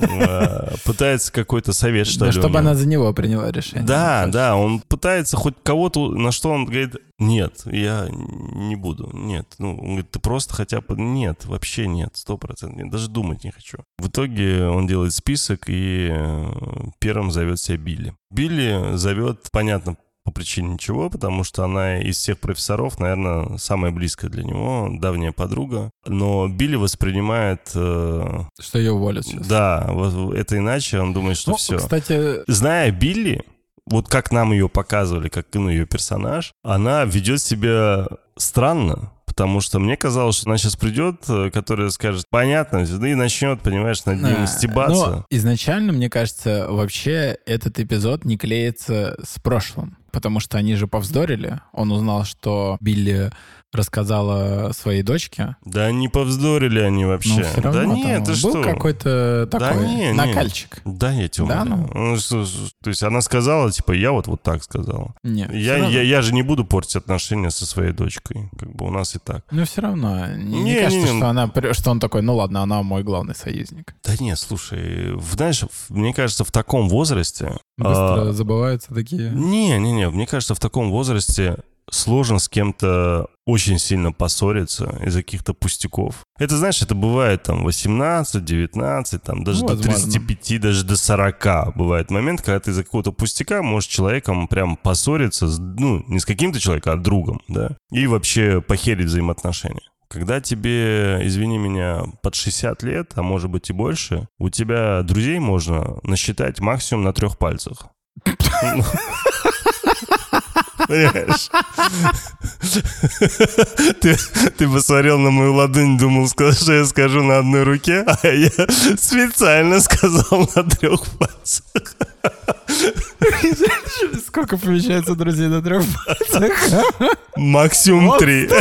А, Пытается какой-то совет, что Да, ли. чтобы она за него приняла решение. Да, да, он пытается хоть кого-то, на что он говорит, нет, я не буду, нет. Ну, он говорит, ты просто хотя бы, нет, вообще нет, сто процентов даже думать не хочу. В итоге он делает список и э, первым зовет себя Билли. Билли зовет, понятно, по причине ничего, потому что она из всех профессоров, наверное, самая близкая для него, давняя подруга. Но Билли воспринимает, э, Что ее уволят сейчас. да, вот это иначе, он думает, что Ну, все Кстати, зная Билли, вот как нам ее показывали, как ну, ее персонаж, она ведет себя странно. Потому что мне казалось, что она сейчас придет, э, которая скажет, понятно, и начнет, понимаешь, над ним а, стебаться. но изначально, мне кажется, вообще этот эпизод не клеится с прошлым. Потому что они же повздорили. Он узнал, что Билли рассказала своей дочке. Да не повздорили они вообще. Но все равно да нет, ты был что? какой-то Да такой не, не. накальчик. Да, я тебя Да, умоляю. Ну, что- То есть она сказала, типа, я вот вот так сказала. Нет, Я, я, я же не буду портить отношения со своей дочкой. Как бы у нас и так. Но все равно. Не, не Не, кажется, не, не. что, она, что он такой, ну ладно, она мой главный союзник. Да нет, слушай, знаешь, мне кажется, в таком возрасте... Быстро а, забываются такие... Не, не, не, мне кажется, в таком возрасте сложно с кем-то очень сильно поссориться из-за каких-то пустяков. Это, знаешь, это бывает там 18, 19, там даже Ну, до возможно. 35, даже до 40 бывает момент, когда ты из-за какого-то пустяка можешь человеком прям поссориться, с- ну, не с каким-то человеком, а другом, да, и вообще похерить взаимоотношения. Когда тебе, извини меня, под 60 лет, а может быть и больше, у тебя друзей можно насчитать максимум на трех пальцах. Понимаешь? Ты, посмотрел на мою ладонь, думал, что я скажу на одной руке, а я специально сказал на трех пальцах. Сколько помещается друзей на трех пальцах? Максимум три.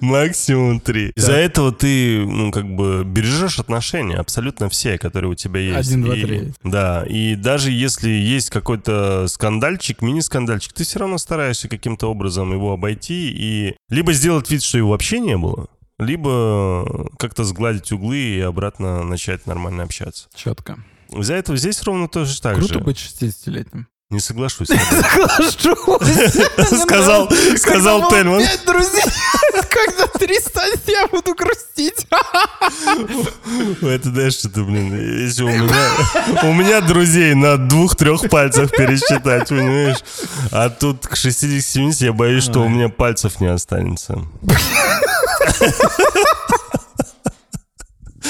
Максимум три. Из-за этого ты, ну, как бы бережешь отношения абсолютно все, которые у тебя есть. Один, два, три. Да, и даже если есть какой-то скандальчик, мини-скандальчик, ты все равно стараешься каким-то образом его обойти и либо сделать вид, что его вообще не было, либо как-то сгладить углы и обратно начать нормально общаться. Четко. Из-за этого здесь ровно тоже так Круто же. быть 60-летним. Не соглашусь. Сказал, Сказал, сказал Тельман. Друзей, когда три станет, я буду грустить. Это знаешь, что ты, блин, если у меня, у меня друзей на двух-трех пальцах пересчитать, понимаешь? А тут к 60-70 я боюсь, что у меня пальцев не останется.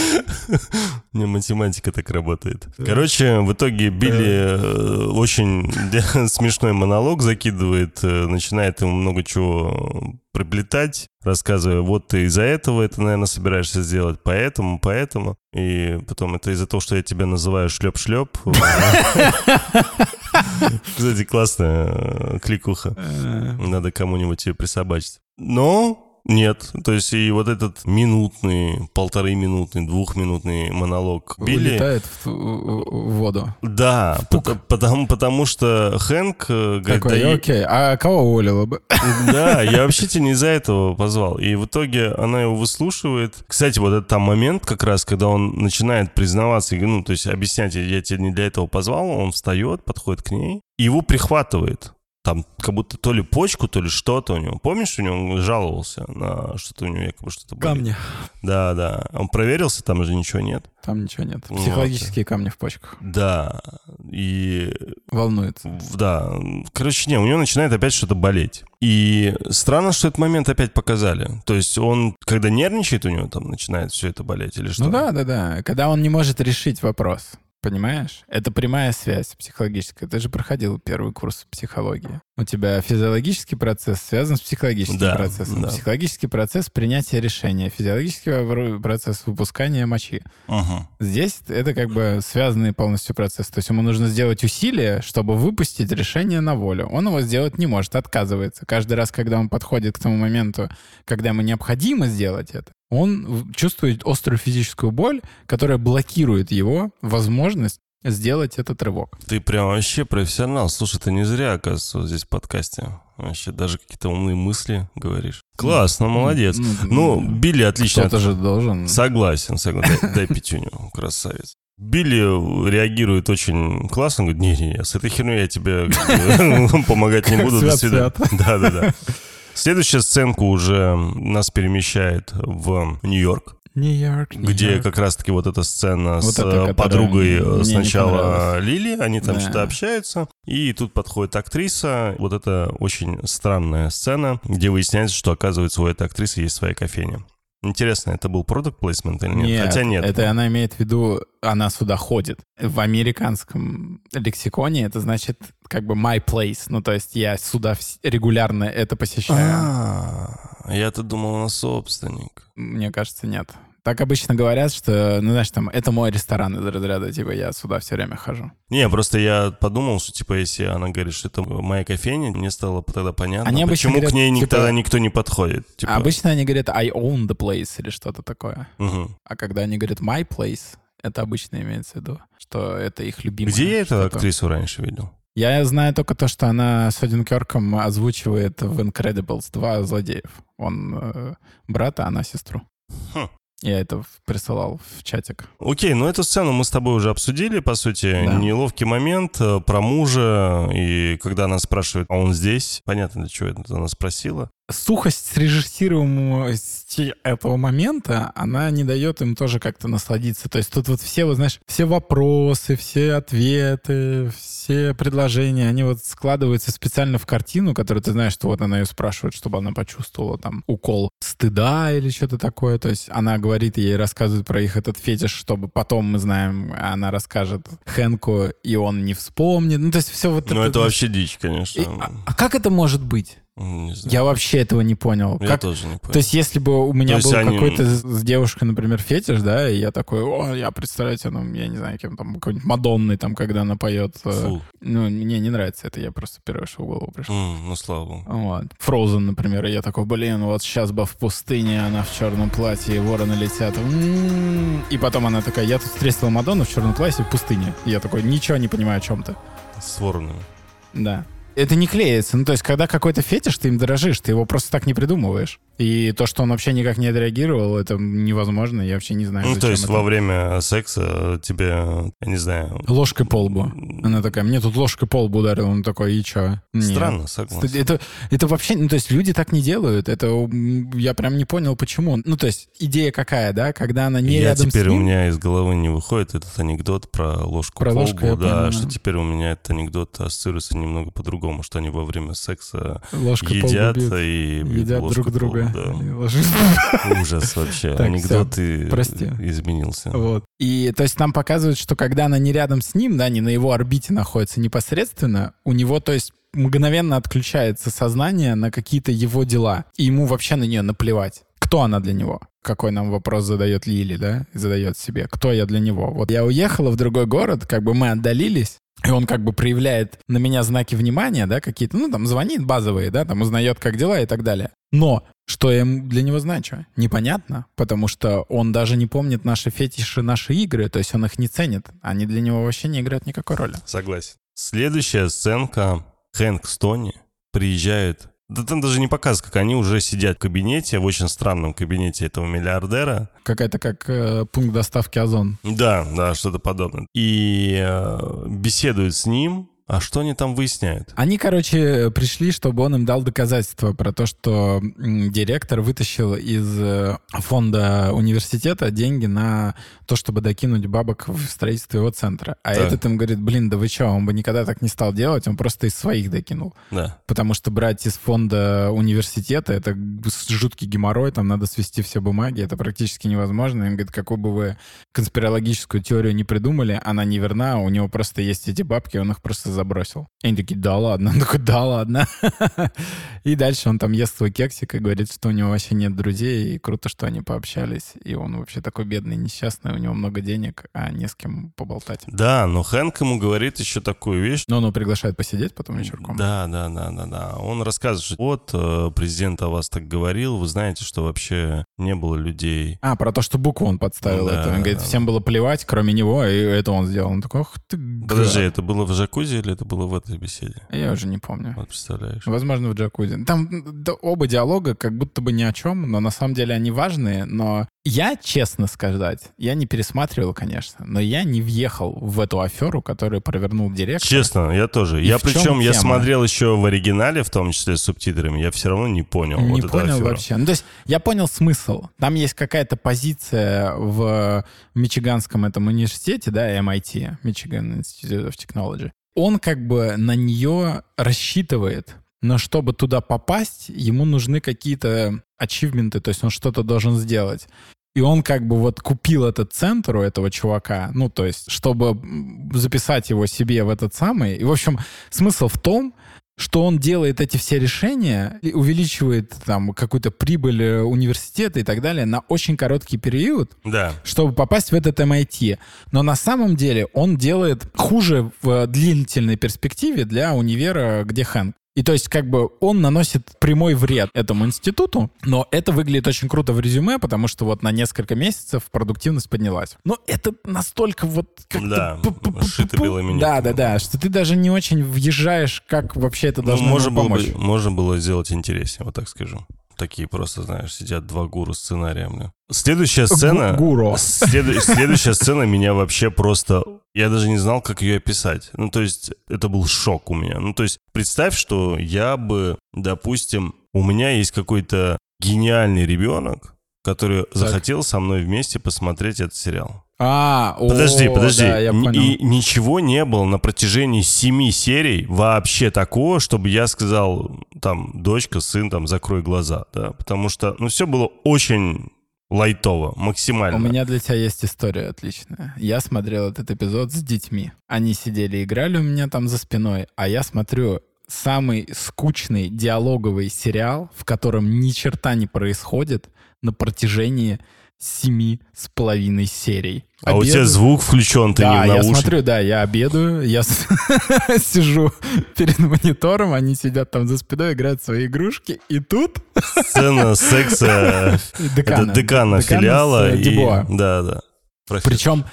Меня математика так работает. Короче, в итоге Билли э, очень смешной монолог закидывает, э, начинает ему много чего приплетать, рассказывая, вот ты из-за этого это, наверное, собираешься сделать, поэтому, поэтому. И потом это из-за того, что я тебя называю шлеп-шлеп. Кстати, классная э, кликуха. Надо кому-нибудь ее присобачить. Но нет. То есть и вот этот минутный, полторы минутный, двухминутный монолог Билли... Улетает в, в- воду. Да, пот- потому, потому что Хэнк э, говорит, Такой, «Да окей, а кого уволила бы? да, я вообще тебя не из-за этого позвал. И в итоге она его выслушивает. Кстати, вот этот там момент как раз, когда он начинает признаваться, ну, то есть объяснять, я тебя не для этого позвал, он встает, подходит к ней, и его прихватывает. Там как будто то ли почку, то ли что-то у него. Помнишь, у него он жаловался на что-то у него якобы что-то болит? Камни. Да, да. Он проверился, там же ничего нет. Там ничего нет. Вот. Психологические камни в почках. Да. И Волнуется. Да, короче, не, у него начинает опять что-то болеть. И странно, что этот момент опять показали. То есть он, когда нервничает, у него там начинает все это болеть или что? Ну да, да, да. Когда он не может решить вопрос. Понимаешь? Это прямая связь психологическая. Ты же проходил первый курс психологии. У тебя физиологический процесс связан с психологическим Да, процессом. да. Психологический процесс принятия решения. Физиологический процесс выпускания мочи. Мгм. Здесь это как бы связанный полностью процесс. То есть ему нужно сделать усилие, чтобы выпустить решение на волю. Он его сделать не может, отказывается. Каждый раз, когда он подходит к тому моменту, когда ему необходимо сделать это, он чувствует острую физическую боль, которая блокирует его возможность сделать этот рывок. Ты прям вообще профессионал. Слушай, ты не зря, оказывается, вот здесь в подкасте. Вообще даже какие-то умные мысли говоришь. Классно, молодец. Ну, Билли отлично. Кто-то же должен. Согласен, согласен. Дай, дай пятюню, красавец. Билли реагирует очень классно, говорит, не-не-не, с этой херней я тебе помогать не буду, до свидания. Да-да-да. Следующая сценка уже нас перемещает в Нью-Йорк. Нью-Йорк, где как раз-таки вот эта сцена вот с это, подругой сначала Лили, они там да. что-то общаются, и тут подходит актриса, вот это очень странная сцена, где выясняется, что оказывается у этой актрисы есть своя кофейня. Интересно, это был продукт плейсмент или нет? нет? Хотя нет. Это она имеет в виду, она сюда ходит. В американском лексиконе это значит как бы my place. Ну, то есть я сюда регулярно это посещаю. А, я-то думал, она собственник. Мне кажется, нет. Так обычно говорят, что, ну, знаешь, там, это мой ресторан из разряда, типа, я сюда все время хожу. Не, просто я подумал, что, типа, если она говорит, что это моя кофейня, мне стало тогда понятно, они почему говорят, к ней типа, тогда никто не подходит. Типа... Обычно они говорят I own the place или что-то такое. Угу. А когда они говорят my place, это обычно имеется в виду, что это их любимое. Где я эту актрису раньше видел? Я знаю только то, что она с Один Керком озвучивает в Incredibles два злодеев. Он э, брата, а она сестру. Хм. Я это присылал в чатик. Окей, ну эту сцену мы с тобой уже обсудили, по сути. Да. Неловкий момент э, про мужа, и когда она спрашивает, а он здесь? Понятно, для чего это она спросила сухость режиссируемости этого момента, она не дает им тоже как-то насладиться. То есть тут вот все, вот знаешь, все вопросы, все ответы, все предложения, они вот складываются специально в картину, которую ты знаешь, что вот она ее спрашивает, чтобы она почувствовала там укол стыда или что-то такое. То есть она говорит ей, рассказывает про их этот фетиш, чтобы потом мы знаем, она расскажет Хэнку, и он не вспомнит. Ну, то есть все вот Ну, это, это вообще дичь, конечно. И, а, а как это может быть? Я вообще этого не понял. Я как... тоже не понял. То есть, если бы у меня был они... какой-то с девушкой, например, фетиш, да, и я такой, о, я представляете, ну, я не знаю, кем там, какой-нибудь Мадонной, там, когда она поет. Э, Фу. Ну, мне не нравится это, я просто первое, что в голову пришло. Mm, ну, слава богу. Вот. Фроузен, например, и я такой, блин, вот сейчас бы в пустыне, она в черном платье, и вороны летят. М-м-м. И потом она такая, я тут встретила Мадонну в черном платье в пустыне. И я такой, ничего не понимаю о чем то С воронами. Да. Это не клеится. Ну, то есть, когда какой-то фетиш, ты им дорожишь, ты его просто так не придумываешь. И то, что он вообще никак не отреагировал, это невозможно. Я вообще не знаю. Ну, то есть это. во время секса тебе, я не знаю... Ложкой по лбу. Она такая, мне тут ложкой по лбу ударил. Он такой, и чё? Странно, согласен. Это, это вообще, ну, то есть люди так не делают. Это я прям не понял, почему. Ну, то есть идея какая, да? Когда она не я рядом теперь с ним... у меня из головы не выходит этот анекдот про ложку про по ложку, лбу. Да, понимаю. что теперь у меня этот анекдот ассоциируется немного по-другому, что они во время секса Ложка едят и едят друг друга. Да. Ужас вообще. Анекдоты прости. изменился. Вот. И то есть нам показывают, что когда она не рядом с ним, да, не на его орбите находится непосредственно, у него, то есть мгновенно отключается сознание на какие-то его дела. И ему вообще на нее наплевать. Кто она для него? Какой нам вопрос задает Лили, да? Задает себе. Кто я для него? Вот я уехала в другой город, как бы мы отдалились, и он как бы проявляет на меня знаки внимания, да, какие-то, ну, там, звонит базовые, да, там, узнает, как дела и так далее. Но что я для него значу? Непонятно, потому что он даже не помнит наши фетиши, наши игры, то есть он их не ценит. Они для него вообще не играют никакой роли. Согласен. Следующая сценка. Хэнк Стони приезжает да там даже не показывают, как они уже сидят в кабинете, в очень странном кабинете этого миллиардера. Какая-то как э, пункт доставки Озон. Да, да, что-то подобное. И э, беседуют с ним, а что они там выясняют? Они, короче, пришли, чтобы он им дал доказательства про то, что директор вытащил из э, фонда университета деньги на то, чтобы докинуть бабок в строительство его центра. А так. этот им говорит, блин, да вы что, он бы никогда так не стал делать, он просто из своих докинул. Да. Потому что брать из фонда университета, это жуткий геморрой, там надо свести все бумаги, это практически невозможно. Им говорит, какую бы вы конспирологическую теорию не придумали, она не верна, у него просто есть эти бабки, он их просто забросил. И они такие, да ладно. Он такой, да ладно. И дальше он там ест свой кексик и говорит, что у него вообще нет друзей, и круто, что они пообщались. И он вообще такой бедный, несчастный, у него много денег, а не с кем поболтать. Да, но Хэнк ему говорит еще такую вещь. Но он его приглашает посидеть потом вечерком. Да, да, да, да, да. Он рассказывает, что вот, э, президент о вас так говорил, вы знаете, что вообще не было людей. А, про то, что букву он подставил Да, это. Он говорит, всем было плевать, кроме него, и это он сделал. Он такой, ох ты, гад». Подожди, это было в джакузи или это было в этой беседе? Я уже не помню. Вот представляешь. Возможно, в джакузи. Там да, оба диалога как будто бы ни о чем, но на самом деле они важные. Но я, честно сказать, я не пересматривал, конечно, но я не въехал в эту аферу, которую провернул директор. Честно, я тоже. И я причем, я тема? смотрел еще в оригинале, в том числе с субтитрами, я все равно не понял Не вот понял вообще. Ну, то есть я понял смысл. Там есть какая-то позиция в Мичиганском этом университете, да, MIT, Michigan Institute of Technology. Он как бы на нее рассчитывает, но чтобы туда попасть, ему нужны какие-то ачивменты, то есть он что-то должен сделать. И он как бы вот купил этот центр у этого чувака, ну, то есть, чтобы записать его себе в этот самый. И, в общем, смысл в том, что он делает эти все решения, и увеличивает там какую-то прибыль э, университета и так далее на очень короткий период, Да. чтобы попасть в этот MIT. Но на самом деле он делает хуже в длительной перспективе для универа, где Хэнк. И то есть как бы он наносит прямой вред этому институту, но это выглядит очень круто в резюме, потому что вот на несколько месяцев продуктивность поднялась. Но это настолько вот как-то... Да, сшито белыми. Да, да, да, что ты даже не очень въезжаешь, как вообще это Ну, должно можно, ему было помочь. бы, можно было сделать интереснее, вот так скажу. Такие просто, знаешь, сидят два гуру сценарием. бля. Следующая сцена... Гу- гуру. Следу- Следующая сцена меня вообще просто... Я даже не знал, как ее описать. Ну, то есть, это был шок у меня. Ну, то есть, представь, что я бы, допустим, у меня есть какой-то гениальный ребенок, который захотел со мной вместе посмотреть этот сериал. А, о, Подожди, подожди. да, я понял. И ничего не было на протяжении семи серий вообще такого, чтобы я сказал, там, дочка, сын, там, закрой глаза, да, потому что, ну, все было очень лайтово, максимально. У меня для тебя есть история отличная. Я смотрел этот эпизод с детьми. Они сидели играли у меня там за спиной, а я смотрю самый скучный диалоговый сериал, в котором ни черта не происходит на протяжении семи с половиной серий. А у тебя Обедаю- звук включен, ты да, не в я наушниках. смотрю, да, я обедаю, я сижу перед монитором, они сидят там за спиной, играют в свои игрушки, и тут Сцена секса декана, декана филиала. э, и-. Да, да. Профессор. Причем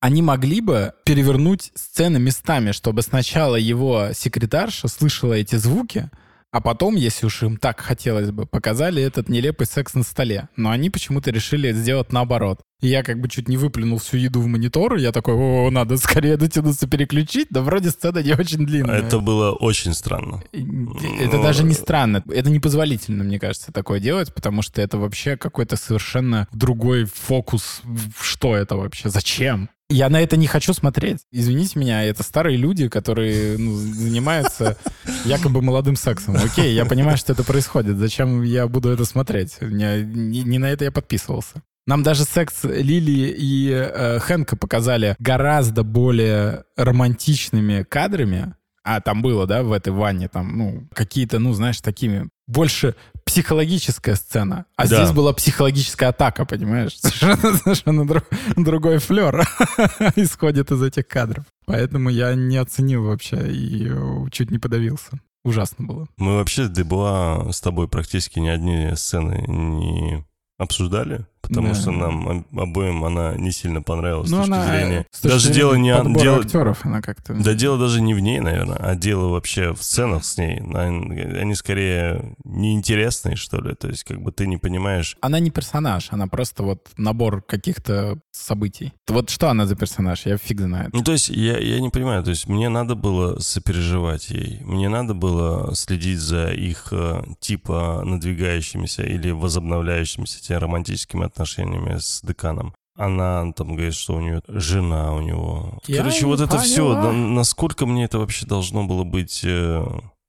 они могли бы перевернуть сцены местами, чтобы сначала его секретарша слышала эти звуки, а потом, если уж им так хотелось бы, показали этот нелепый секс на столе. Но они почему-то решили сделать наоборот. И я как бы чуть не выплюнул всю еду в монитор, я такой, о, надо скорее дотянуться, переключить, да вроде сцена не очень длинная. Это было очень странно. Это даже не странно. Это непозволительно, мне кажется, такое делать, потому что это вообще какой-то совершенно другой фокус. Что это вообще? Зачем? Я на это не хочу смотреть. Извините меня, это старые люди, которые ну, занимаются якобы молодым сексом. Окей, я понимаю, что это происходит. Зачем я буду это смотреть? Меня не, не на это я подписывался. Нам даже секс Лили и э, Хэнка показали гораздо более романтичными кадрами. А там было, да, в этой ванне, там, ну, какие-то, ну, знаешь, такими... Больше психологическая сцена. А Да. здесь была психологическая атака, понимаешь? Совершенно, совершенно дру- другой флер исходит из этих кадров. Поэтому я не оценил вообще и э, чуть не подавился. Ужасно было. Мы вообще Дебуа с тобой практически ни одни сцены не обсуждали, потому Да. что нам об- обоим она не сильно понравилась Ну, с точки она, зрения... э, с точки даже зрения дело не... дело- актеров, она как-то... Да дело даже не в ней, наверное, а дело вообще в сценах с ней. Они они скорее неинтересные, что ли. То есть как бы ты не понимаешь... Она не персонаж, она просто вот набор каких-то событий. Вот что она за персонаж, я фиг знает. Ну, то есть я, я не понимаю, то есть мне надо было сопереживать ей, мне надо было следить за их э, типа надвигающимися или возобновляющимися теми романтическими отношениями с деканом. Она там говорит, что у нее жена у него. Я Короче, вот это все, поняла. насколько мне это вообще должно было быть э,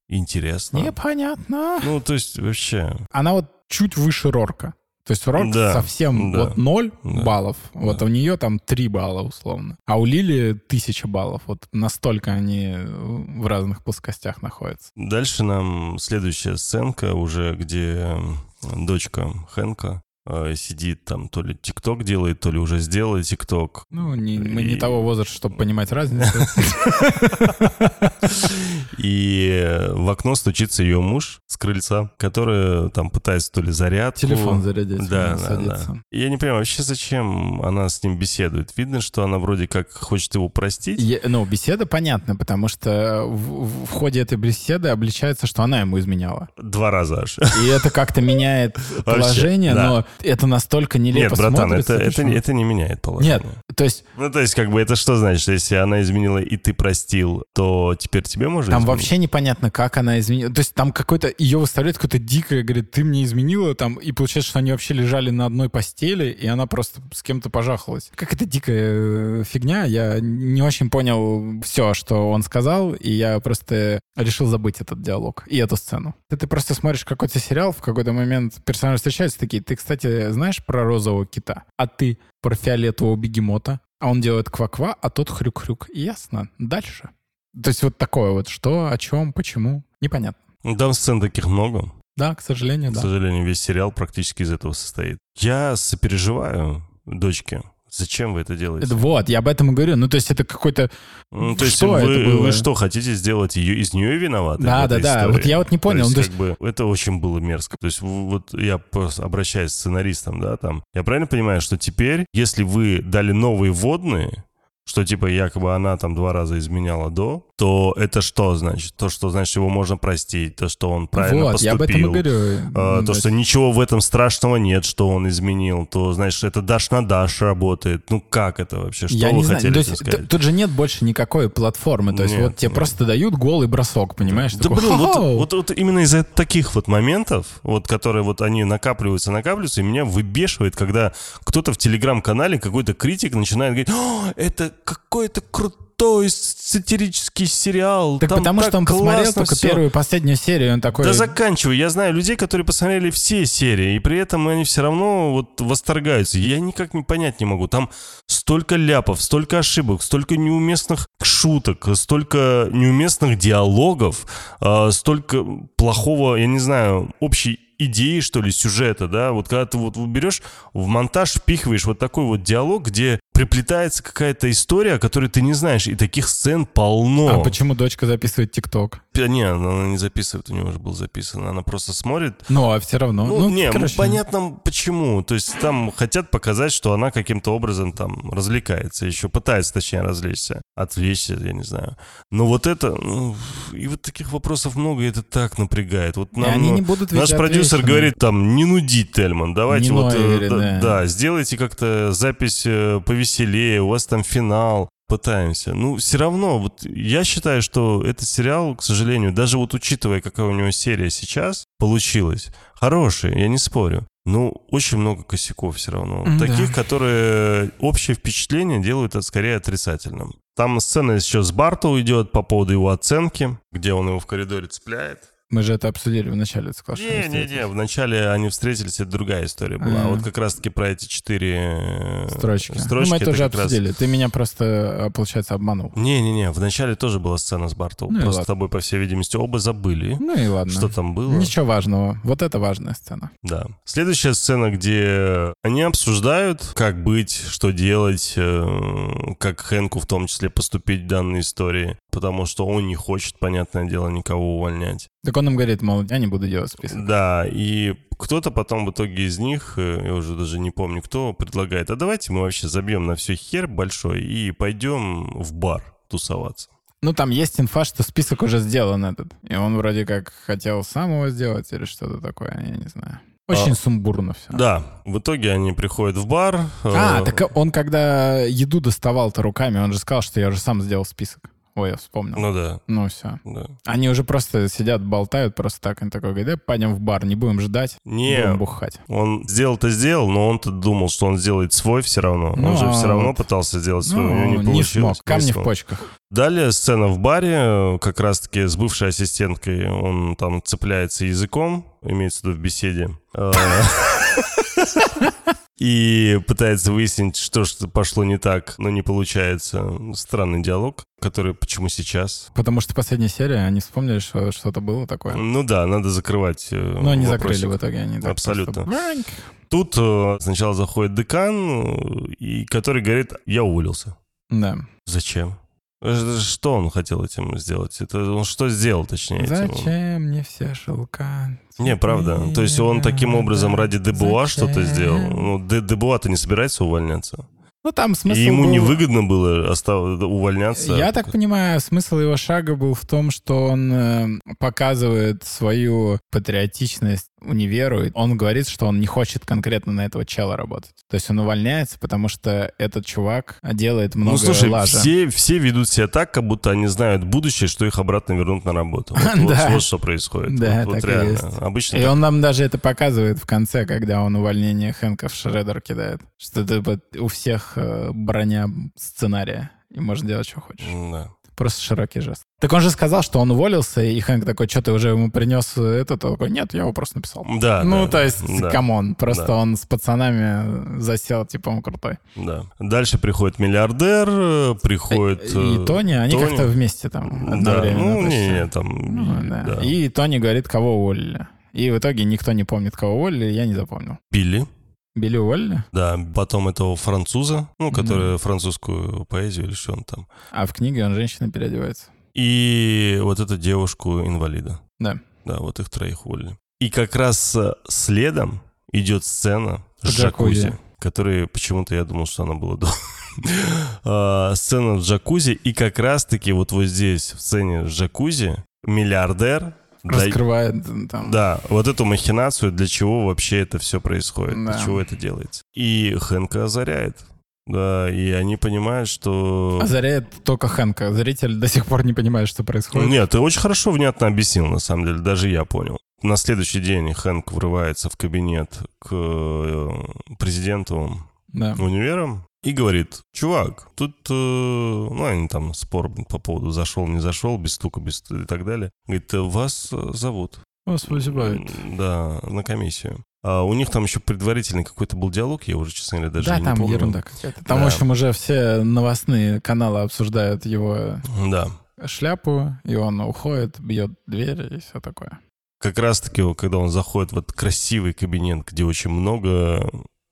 интересно. Непонятно. Ну, то есть вообще... Она вот чуть выше Рорка. То есть у Рок Да, совсем да, вот ноль да, баллов, вот да. у нее там три балла условно. А у Лили тысяча баллов. Вот настолько они в разных плоскостях находятся. Дальше нам следующая сценка уже, где дочка Хэнка сидит там, то ли ТикТок делает, то ли уже сделала ТикТок. Ну, не- мы не И- того возраста, чтобы понимать разницу. И э, в окно стучится ее муж с крыльца, который там пытается то ли зарядку... Телефон зарядить. Да, да, да. Я не понимаю, вообще зачем она с ним беседует? Видно, что она вроде как хочет его простить. Ну, беседа понятна, потому что в, ходе этой беседы обличается, что она ему изменяла. Два раза аж. И это как-то меняет положение, да. но это настолько нелепо Нет, братан, это, это, это не меняет положение. Нет, то есть Ну, то есть, как бы, это что значит? Если она изменила и ты простил, то теперь тебе можно там изменить? вообще непонятно, как она изменила. То есть там какой-то, ее выставляет какое-то дикое, говорит, ты мне изменила, там, и получается, что они вообще лежали на одной постели, и она просто с кем-то пожахалась. Как это дикая э, фигня, я не очень понял все, что он сказал, и я просто решил забыть этот диалог и эту сцену. Ты, ты просто смотришь какой-то сериал, в какой-то момент персонажи встречаются такие, ты, кстати, знаешь про розового кита? А ты про фиолетового бегемота? А он делает ква-ква, а тот хрюк-хрюк. Ясно. Дальше. То есть вот такое вот, что, о чем, почему, непонятно. Там сцен таких много. Да, к сожалению, К да. сожалению, весь сериал практически из этого состоит. Я сопереживаю дочке. Зачем вы это делаете? Вот, я об этом и говорю. Ну, то есть это какой-то... Ну, то есть что вы, это было? вы что, хотите сделать ее из нее виноватой? Да, да, да. истории? Вот я вот не понял. То Ну, то есть, как бы, это очень было мерзко. То есть, вот я просто обращаюсь к сценаристам, да, там. Я правильно понимаю, что теперь, если вы дали новые вводные, что типа якобы она там два раза изменяла до, то это что значит? То, что значит его можно простить, то, что он правильно вот, поступил. я об этом и говорю. А, Ну, то, что ничего в этом страшного нет, что он изменил, то, значит, это дашь на дашь работает. Ну, как это вообще? Что я вы хотели То этим есть, сказать? тут же нет больше никакой платформы. То есть Нет, вот тебе нет. просто дают голый бросок, понимаешь? Да, Такой, блин, вот, вот, вот именно из-за таких вот моментов, вот, которые вот они накапливаются, накапливаются, и меня выбешивает, когда кто-то в телеграм-канале, какой-то критик начинает говорить, «О, это какой-то крутой сатирический сериал. Так там потому так что он посмотрел только всё». первую и последнюю серию, он такой... Да заканчивай. Я знаю людей, которые посмотрели все серии, и при этом они все равно вот восторгаются. Я никак не понять не могу. Там столько ляпов, столько ошибок, столько неуместных шуток, столько неуместных диалогов, а, столько плохого, я не знаю, общей идеи, что ли, сюжета, да, вот когда ты вот берешь в монтаж, впихиваешь вот такой вот диалог, где приплетается какая-то история, о которой ты не знаешь, и таких сцен полно. А почему дочка записывает ТикТок? Не, она не записывает, у нее уже был записан. Она просто смотрит. Ну, а все равно. Ну, Ну, не, ну, короче, понятно почему. То есть там хотят показать, что она каким-то образом там развлекается, еще пытается, точнее, развлечься, отвлечься, я не знаю. Но вот это, ну, и вот таких вопросов много, и это так напрягает. Вот и нам, они не будут Наш продюсер отвечены. говорит там, не нудить, Тельман, давайте Не вот, э, ноили, да, да. да, сделайте как-то запись э, повеселее, у вас там финал, пытаемся. Ну, все равно, вот я считаю, что этот сериал, к сожалению, даже вот учитывая, какая у него серия сейчас получилась, хороший, я не спорю. Ну, очень много косяков все равно. М, Таких, да. которые общее впечатление делают это скорее отрицательным. Там сцена еще с Барту идет по поводу его оценки, где он его в коридоре цепляет. Мы же это обсудили в начале с Клашем. Не-не-не, вначале они встретились, это другая история была. А А. вот как раз-таки про эти четыре э, Строчки. строчки ну, мы это уже как раз- обсудили. Ты меня просто, а, получается, обманул. Не-не-не, вначале тоже была сцена с Барту. Ну Просто с тобой, по всей видимости, оба забыли, Ну и ладно. что там было. Ничего важного. Вот это важная сцена. Да. Следующая сцена, где они обсуждают, как быть, что делать, э, как Хэнку в том числе поступить в данной истории, потому что он не хочет, понятное дело, никого увольнять. Так он им говорит, мол, я не буду делать список. Да, и кто-то потом в итоге из них, э, я уже даже не помню кто, предлагает, а давайте мы вообще забьем на все хер большой и пойдем в бар тусоваться. Ну, там есть инфа, что список уже сделан этот. И он вроде как хотел сам его сделать или что-то такое, я не знаю. Очень А, сумбурно все. Да, в итоге они приходят в бар. А, э, так он когда еду доставал-то руками, он же сказал, что я уже сам сделал список. Ой, я вспомнил. Ну да, Ну все. да. Они уже просто сидят, болтают просто так. Он такой говорит, да, пойдем в бар, не будем ждать, Не, будем бухать. Он сделал-то сделал, но он-то думал, что он сделает свой все равно. Ну, он же а все равно вот. пытался сделать свой, у Ну, него не не получилось. смог. Камни Не в смог. почках. Далее сцена в баре, э, как раз-таки с бывшей ассистенткой, он там цепляется языком, имеется в виду в беседе. Э, И пытается выяснить, что ж пошло не так, но не получается. Странный диалог, который почему сейчас? Потому что последняя серия, они вспомнили, что что-то было такое. Ну да, надо закрывать э, Но они вопросик. закрыли в итоге. Они так Абсолютно. просто- Тут э, сначала заходит декан, э, и который говорит, я уволился. Да. Зачем? Что он хотел этим сделать? Это он что сделал, точнее, этим? Зачем мне все шелка? Не, правда. То есть он таким образом ради Дебуа что-то сделал. Ну, Де- Дебуа-то не собирается увольняться. Ну, там смысл И ему был- невыгодно было остав- увольняться. Я так понимаю, смысл его шага был в том, что он э, показывает свою патриотичность универу. Он говорит, что он не хочет конкретно на этого чела работать. То есть он увольняется, потому что этот чувак делает много Ну, слушай, лажа. все, все ведут себя так, как будто они знают будущее, что их обратно вернут на работу. Вот, вот- Да. вот что происходит. Да, вот, вот так и есть. Обычно И так. он нам даже это показывает в конце, когда он увольнение Хэнка в Шредер кидает. Что это у всех э, броня сценария. И можно делать, что хочешь. Да. Просто широкий жест. Так он же сказал, что он уволился, и Хэнк такой, что ты уже ему принес это? Он такой, нет, я его просто написал. Да, ну, да, то есть, да, come on, просто да. он с пацанами засел, типа, он крутой. да. Дальше приходит миллиардер, э, приходит... И э, Тони, они Тони. как-то вместе там Да, ну, почти. не-не, там... Ну, да. да. И Тони говорит, кого уволили. И в итоге никто не помнит, кого уволили, я не запомнил. Билли, Билли уволили, да, потом этого француза, ну, который французскую поэзию или что он там. а в книге он женщина переодевается. И вот эту девушку-инвалида. Да. Да, вот их троих уволили. И как раз э, следом идет сцена с В джакузи. джакузи, которая почему-то я думал, что она была до. А, Сцена в джакузи, и как раз-таки вот вот здесь, в сцене с джакузи, миллиардер Раскрывает м, там. Да, вот эту махинацию, для чего вообще это все происходит, Да. для чего это делается. И Хэнка озаряет. Да, и они понимают, что... Озаряет только Хэнка. Зритель до сих пор не понимает, что происходит. Нет, ты очень хорошо, внятно объяснил, на самом деле, даже я понял. На следующий день Хэнк врывается в кабинет к э, президенту Да. универа и говорит, чувак, тут, э, ну, они там спор по поводу зашел, не зашел, без стука, без и так далее. Говорит, «Э, вас э, зовут. Вас вызывают. Да, на комиссию. А у них там еще предварительный какой-то был диалог, я уже, честно говоря, даже Да, не там помню. ерунда какая-то. Там, Да. в общем, уже все новостные каналы обсуждают его Да. шляпу, и он уходит, бьет дверь и все такое. Как раз-таки, когда он заходит в этот красивый кабинет, где очень много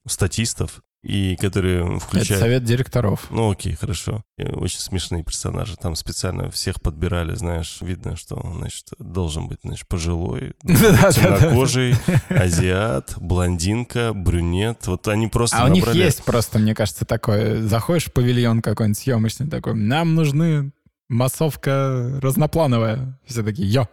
статистов, и которые Это включают... совет директоров. Ну окей, хорошо. Очень смешные персонажи. Там специально всех подбирали, знаешь, видно, что, значит, должен быть, значит, пожилой, темнокожий, азиат, блондинка, брюнет. Вот они просто А у них есть просто, мне кажется, такое. Заходишь в павильон какой-нибудь съемочный такой, нам нужны массовка разноплановая. Все такие, йо.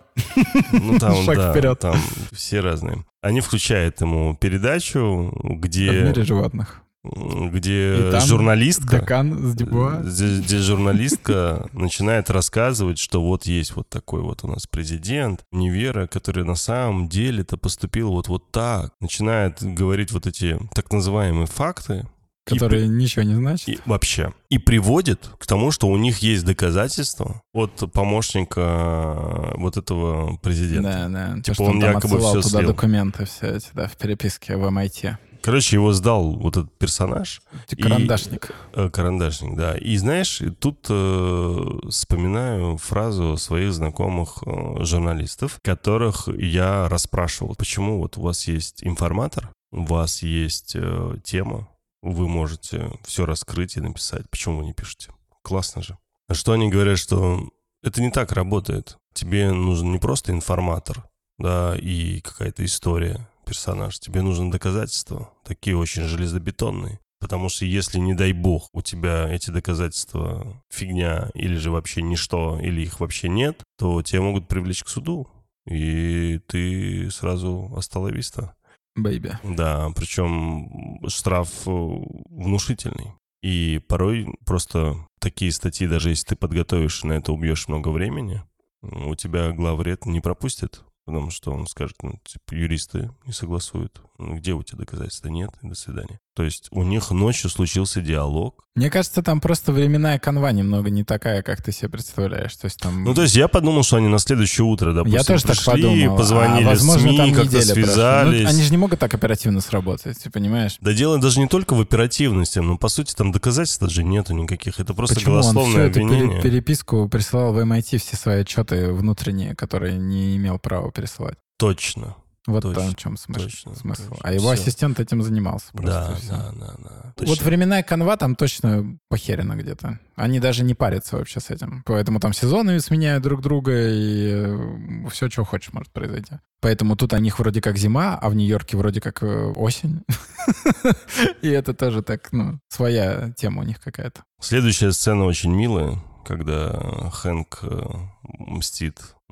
Ну там, Шаг да, вперед. там все разные. Они включают ему передачу, В где, мире животных. Где И журналистка... Декан. Где, где журналистка начинает рассказывать, что вот есть вот такой вот у нас президент универа, который на самом деле-то поступил вот, вот так. Начинает говорить вот эти так называемые факты. и Которые ничего не значат. И вообще. И приводит к тому, что у них есть доказательства от помощника э, вот этого президента. Да, да. То, Типа что он он якобы всё туда слил. документы все эти, да, в переписке в MIT. Короче, его сдал вот этот персонаж. И- Карандашник. Э, Карандашник, да. И знаешь, и тут э, вспоминаю фразу своих знакомых э, журналистов, которых я расспрашивал, почему вот у вас есть информатор, у вас есть э, тема, вы можете все раскрыть и написать. Почему вы не пишете? Классно же. А что они говорят, что это не так работает. Тебе нужен не просто информатор, да, и какая-то история, персонаж. Тебе нужны доказательства, такие очень железобетонные. Потому что если, не дай бог, у тебя эти доказательства фигня, или же вообще ничто, или их вообще нет, то тебя могут привлечь к суду. И ты сразу осталовиста. Бэйби. Да, причем штраф э, внушительный. И порой просто такие статьи, даже если ты подготовишь на это убьешь много времени, у тебя главред не пропустит, потому что он скажет, ну, типа, юристы не согласуют. Где у тебя доказательства? Нет, и до свидания. То есть у них ночью случился диалог. Мне кажется, там просто временная канва немного не такая, как ты себе представляешь. То есть там... Ну, то есть я подумал, что они на следующее утро, допустим, Я тоже так пришли, подумал. позвонили а, возможно, СМИ, как-то прошла. связались. Ну, они же не могут так оперативно сработать, ты понимаешь? Да дело даже не только в оперативности, но по сути там доказательств даже нету никаких. Это просто Почему он всю голословное эту обвинение. пере- переписку присылал в MIT все свои отчеты внутренние, которые не имел права пересылать? Точно. Вот Точно, в чем смысл. точно, смысл. точно. А его Всё. ассистент этим занимался. Просто Да, да, да, да. Вот Точно. временная канва там точно похерена где-то. Они даже не парятся вообще с этим. Поэтому там сезоны сменяют друг друга, и все, что хочешь, может произойти. Поэтому тут у них вроде как зима, а в Нью-Йорке вроде как э, осень. И это тоже так, ну, своя тема у них какая-то. Следующая сцена очень милая, когда Хэнк э,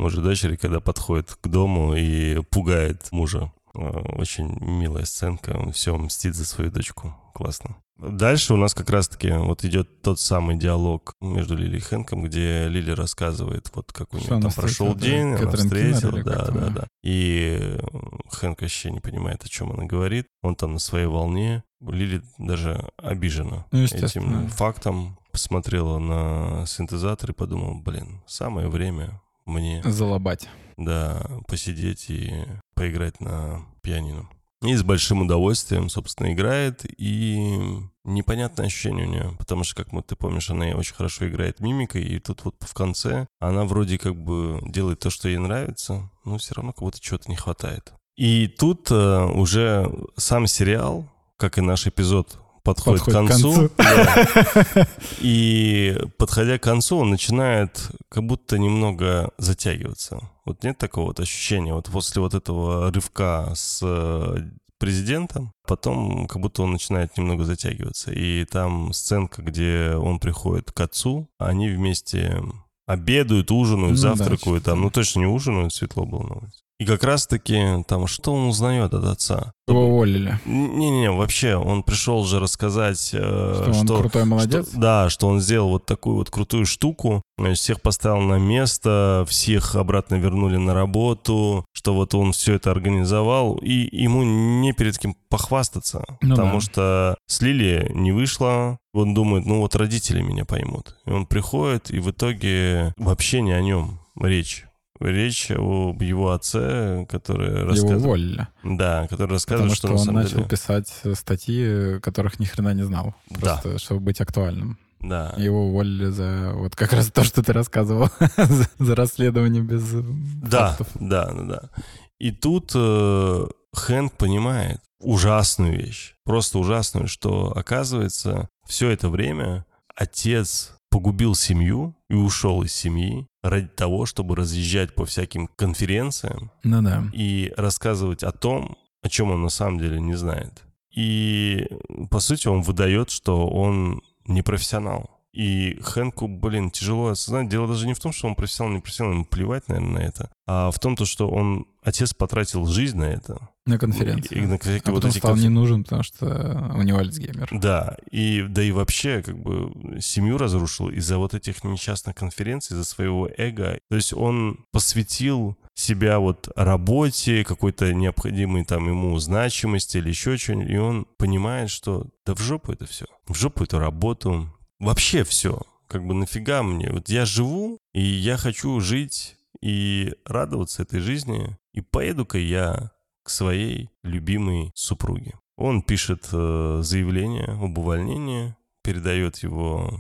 мужу дочери, когда подходит к дому и пугает мужа. Э, Очень милая сценка, он все мстит за свою дочку. Классно. Дальше у нас как раз-таки вот идет тот самый диалог между Лили и Хэнком, где Лили рассказывает, вот как у нее там прошел день, она встретила, да, да, да. И Хэнк вообще не понимает, о чем она говорит. Он там на своей волне. Лили даже обижена Ну, этим фактом. Посмотрела на синтезатор и подумала, блин, самое время мне, Залобать. да, посидеть и поиграть на пианино. И с большим удовольствием, собственно, играет, и непонятное ощущение у нее, потому что, как мы, ты помнишь, она очень хорошо играет мимикой, и тут вот в конце она вроде как бы делает то, что ей нравится, но все равно как будто чего-то не хватает. И тут э, уже сам сериал, как и наш эпизод, подходит, Подходит к к концу. концу. Да. И подходя к концу, он начинает как будто немного затягиваться. Вот нет такого вот ощущения, вот после вот этого рывка с э, президентом, потом как будто он начинает немного затягиваться. И там сценка, где он приходит к отцу, они вместе обедают, ужинают, Ну да, завтракают. что-то там, ну точно не ужинают, светло было на улице. И как раз-таки там, что он узнает от отца? Его уволили. Не-не-не, вообще, он пришел же рассказать, э, Что он крутой молодец? что- да, что он сделал вот такую вот крутую штуку, э, всех поставил на место, всех обратно вернули на работу, что вот он все это организовал, и ему не перед кем похвастаться, Ну потому да. что с Лили не вышло, он думает, ну вот родители меня поймут. И он приходит, и в итоге вообще не о нем речь. Речь об его отце, который Его рассказывает... уволили. Да, который Потому рассказывает, что что, на он самом начал деле... писать статьи, которых ни хрена не знал. Да. Просто, чтобы быть актуальным. Да. Его уволили за вот как раз то, что ты рассказывал. за, за расследование без Да, фактов. да, да, да. И тут э, Хэнк понимает ужасную вещь, просто ужасную, что оказывается все это время отец погубил семью и ушел из семьи ради того, чтобы разъезжать по всяким конференциям Ну да. и рассказывать о том, о чем он на самом деле не знает. И, по сути, он выдает, что он не профессионал. И Хэнку, блин, тяжело осознать. Дело даже не в том, что он профессионал, не профессионал, ему плевать, наверное, на это, а в том, то, что он, отец потратил жизнь на это. На конференции. И на всякие а вот потом стал конф- не нужен, потому что у него Альцгеймер. Да, и да и вообще как бы семью разрушил из-за вот этих несчастных конференций, из-за своего эго. То есть он посвятил себя вот работе, какой-то необходимой там ему значимости или еще что-нибудь, и он понимает, что да в жопу это все, в жопу эту работу, вообще все. Как бы нафига мне? Вот я живу, и я хочу жить и радоваться этой жизни, и поеду-ка я к своей любимой супруге. Он пишет э, заявление об увольнении, передает его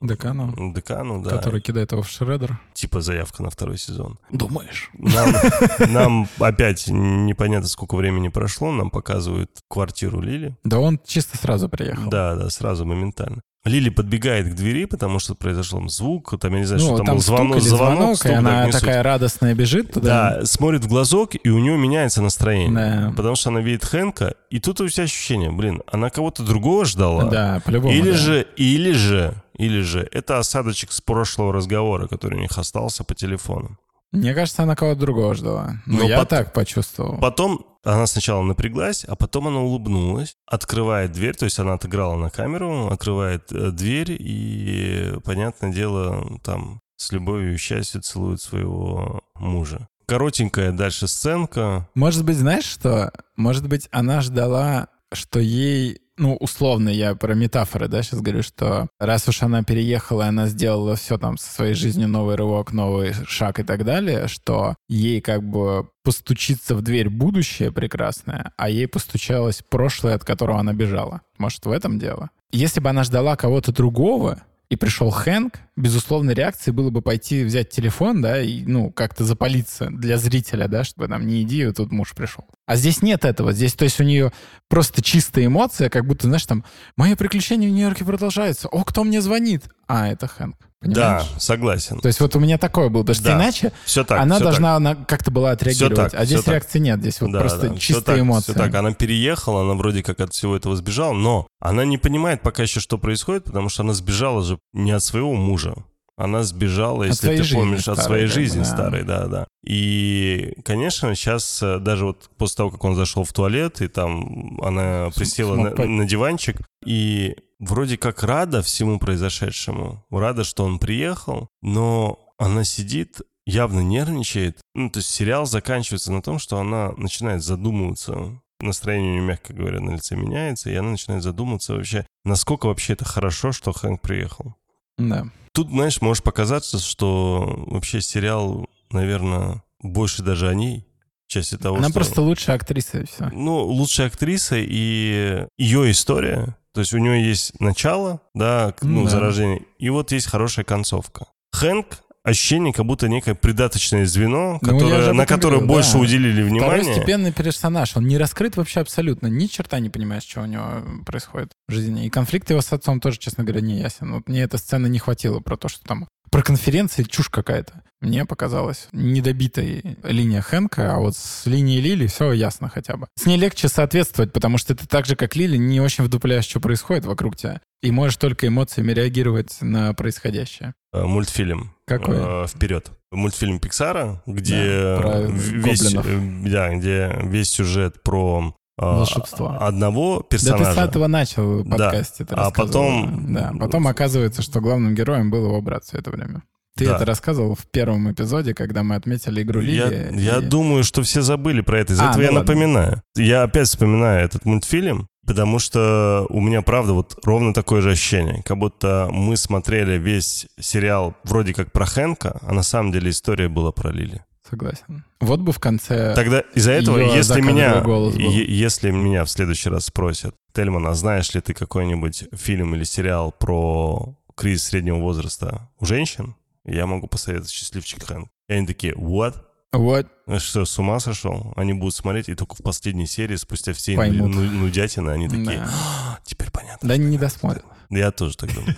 Декану, декану, да, который кидает его в шредер. типа заявка на второй сезон. Думаешь? Нам, нам опять непонятно, сколько времени прошло, нам показывают квартиру Лили. Да он чисто сразу приехал. Да, да, сразу, моментально. Лили подбегает к двери, потому что произошел звук, там, я не знаю, Ну, что там, там был звонок, звонок, звонок, стук, и да, она суть. такая радостная бежит туда. Да, смотрит в глазок, и у нее меняется настроение. Да. Потому что она видит Хэнка, и тут у тебя ощущение, блин, она кого-то другого ждала. Да, по-любому. Или да. же, или же, или же, это осадочек с прошлого разговора, который у них остался по телефону. Мне кажется, она кого-то другого ждала. Ну, Но я пот- так почувствовал. Потом она сначала напряглась, а потом она улыбнулась, открывает дверь, то есть она отыграла на камеру, открывает э, дверь и, понятное дело, там с любовью и счастьем целует своего мужа. коротенькая дальше сценка. Может быть, знаешь что? Может быть, она ждала, что ей ну, условно, я про метафоры, да, сейчас говорю, что раз уж она переехала, она сделала все там со своей жизнью, новый рывок, новый шаг и так далее, что ей как бы постучится в дверь будущее прекрасное, а ей постучалось прошлое, от которого она бежала. Может, в этом дело? Если бы она ждала кого-то другого, и пришел Хэнк, безусловно, реакцией было бы пойти взять телефон, да, и, ну, как-то запалиться для зрителя, да, чтобы там не иди, и тут муж пришел. А здесь нет этого. Здесь, то есть у нее просто чистая эмоция, как будто, знаешь, там, мое приключение в Нью-Йорке продолжается. О, кто мне звонит? А, это Хэнк. Понимаешь? Да, согласен. То есть вот у меня такое было, потому что да. иначе все так, она все должна так. она как-то была отреагировать, так, а здесь реакции так. нет, здесь вот да, просто да. чистые все эмоции. Так, все так, она переехала, она вроде как от всего этого сбежала, но она не понимает пока еще, что происходит, потому что она сбежала же не от своего мужа, она сбежала, если ты помнишь, старой, от своей да, жизни да. старой, да, да. И, конечно, сейчас э, даже вот после того, как он зашел в туалет, и там она присела на, на диванчик, и вроде как рада всему произошедшему, рада, что он приехал, но она сидит, явно нервничает. Ну, то есть сериал заканчивается на том, что она начинает задумываться настроение у нее, мягко говоря, на лице меняется, и она начинает задумываться вообще, насколько вообще это хорошо, что Хэнк приехал. Да. Тут, знаешь, может показаться, что вообще сериал, наверное, больше даже о ней, части того, Она что... просто лучшая актриса, и все. Ну, лучшая актриса и ее история. То есть у нее есть начало, да, ну, Да. заражение, и вот есть хорошая концовка. Хэнк ощущение, как будто некое придаточное звено, Ну, которое, об на которое говорю, больше да. уделили внимание. Второстепенный персонаж, он не раскрыт вообще абсолютно, ни черта не понимаешь, что у него происходит в жизни. И конфликт его с отцом тоже, честно говоря, не ясен. Вот мне эта сцена не хватило про то, что там про конференции чушь какая-то. Мне показалось недобитой линия Хэнка, а вот с линией Лили все ясно хотя бы. С ней легче соответствовать, потому что ты так же, как Лили, не очень вдупляешь, что происходит вокруг тебя. И можешь только эмоциями реагировать на происходящее. Э, Мультфильм. Какой? Э, Вперед. Мультфильм Пиксара, где Да, весь, гоблинов. э, да, где весь сюжет про Волшебство. одного Да ты персонажа. с этого начал Да. подкасте. ты А потом- Да, потом оказывается, что главным героем был его брат все это время. Ты Да. это рассказывал в первом эпизоде, когда мы отметили игру Я, Лили. я и- думаю, что все забыли про это. Из-за А, этого ну я ладно. напоминаю. Я опять вспоминаю этот мультфильм, потому что у меня, правда, вот ровно такое же ощущение. Как будто мы смотрели весь сериал вроде как про Хэнка, а на самом деле история была про Лили. Согласен. Вот бы в конце... Тогда из-за этого, если меня, если меня в следующий раз спросят, Тельман, а знаешь ли ты какой-нибудь фильм или сериал про кризис среднего возраста у женщин? Я могу посоветовать «Счастливчик Хэнк». И они такие, what? Вот. Ну Что, с ума сошел? Они будут смотреть, и только в последней серии, спустя все Поймут. ну- нудятины, они такие, Да. «А, теперь понятно. Да не досмотрят. Я тоже так думаю.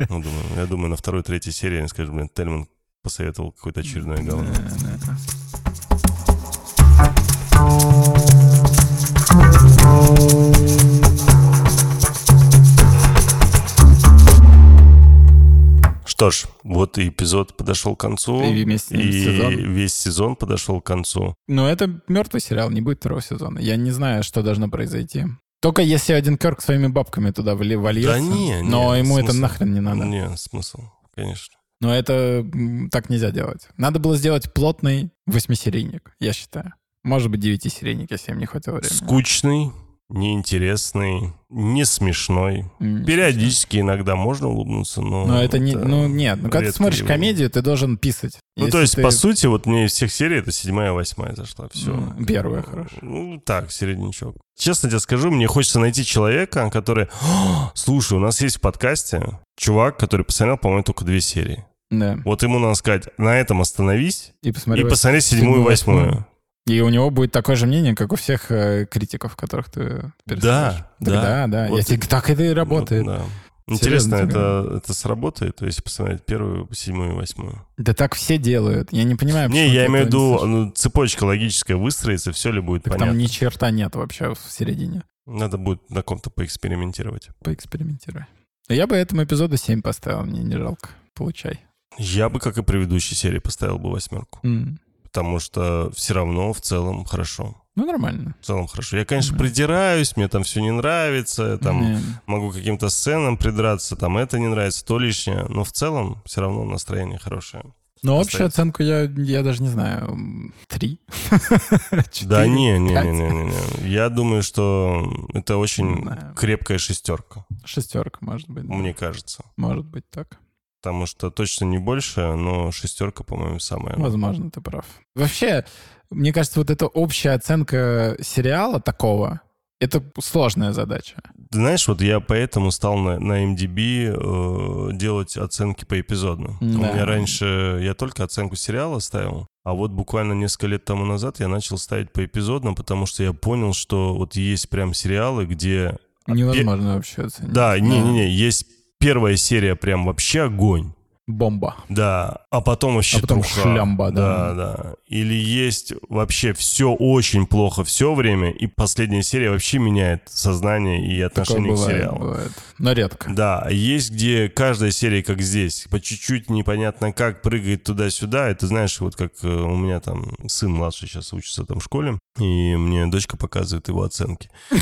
Ну, думаю. Я думаю, на второй, третьей серии они скажут, блин, Тельман посоветовал какое-то очередное говно. Что ж, вот и эпизод подошел к концу. И весь и сезон. весь сезон подошел к концу. Но это мертвый сериал, не будет второго сезона. Я не знаю, что должно произойти. Только если один Керк своими бабками туда вольется. Да не, не, Но ему это смысл? нахрен не надо. Не, смысл, конечно. Но это так нельзя делать. Надо было сделать плотный восьмисерийник, я считаю. Может быть, девятисерийник, если им не хватило времени. Скучный, неинтересный, не смешной. М, Периодически иногда можно улыбнуться, но... Но это не... Ну, нет. Ну, когда ты смотришь явление. комедию, ты должен писать. Ну, Если то есть, ты- по сути, вот мне из всех серий это седьмая, восьмая зашла. Все. Первая, хорошо. Ну, так, середнячок. Честно тебе скажу, мне хочется найти человека, который... «А, Слушай, у нас есть в подкасте чувак, который посмотрел, по-моему, только две серии. Да. Вот ему надо сказать, на этом остановись И посмотри. и посмотри седьмую и восьмую. И у него будет такое же мнение, как у всех э, критиков, которых ты пересылаешь. Да, Так да. да, да. Вот Я тебе- так это и работает. Вот, да. Интересно, это, это сработает, то есть посмотреть первую, седьмую и восьмую. Да так все делают. Я не понимаю, Не, я имею в виду, ну, цепочка логическая выстроится, все ли будет Так понятно. там ни черта нет вообще в середине. Надо будет на ком-то поэкспериментировать. Поэкспериментируй. Я бы этому эпизоду 7 поставил, мне не жалко. Получай. Я бы, как и предыдущей серии, поставил бы восьмерку. М. Потому что все равно в целом хорошо. Ну, нормально. В целом хорошо. Я, конечно, Мгм. придираюсь, мне там все не нравится, там Не. могу каким-то сценам придраться, там это не нравится, то лишнее, но в целом все равно настроение хорошее. Но общую оценку я, я даже не знаю. Три? Да не, не, не, не, не. Я думаю, что это очень крепкая шестерка, Шестерка, может быть. мне кажется. Может быть так. Потому что точно не больше, но шестерка, по-моему, самая. Возможно, ты прав. Вообще, мне кажется, вот эта общая оценка сериала такого, это сложная задача. Ты знаешь, вот я поэтому стал на, на MDB э, делать оценки по эпизодно. У Да. меня раньше я только оценку сериала ставил, а вот буквально несколько лет тому назад я начал ставить по эпизодно, потому что я понял, что вот есть прям сериалы, где... Невозможно вообще оценить. Да, не-не-не, есть первая серия прям вообще огонь. Бомба. Да, а потом вообще А потом труха. шлямба, да. Да, да. Или есть вообще все очень плохо все время, и последняя серия вообще меняет сознание и Такое отношение к бывает, сериалу. бывает. Но редко. Да, а есть где каждая серия, как здесь, по чуть-чуть непонятно как, прыгает туда-сюда. Это знаешь, вот как э, у меня там сын младший сейчас учится там в школе, и мне дочка показывает его оценки.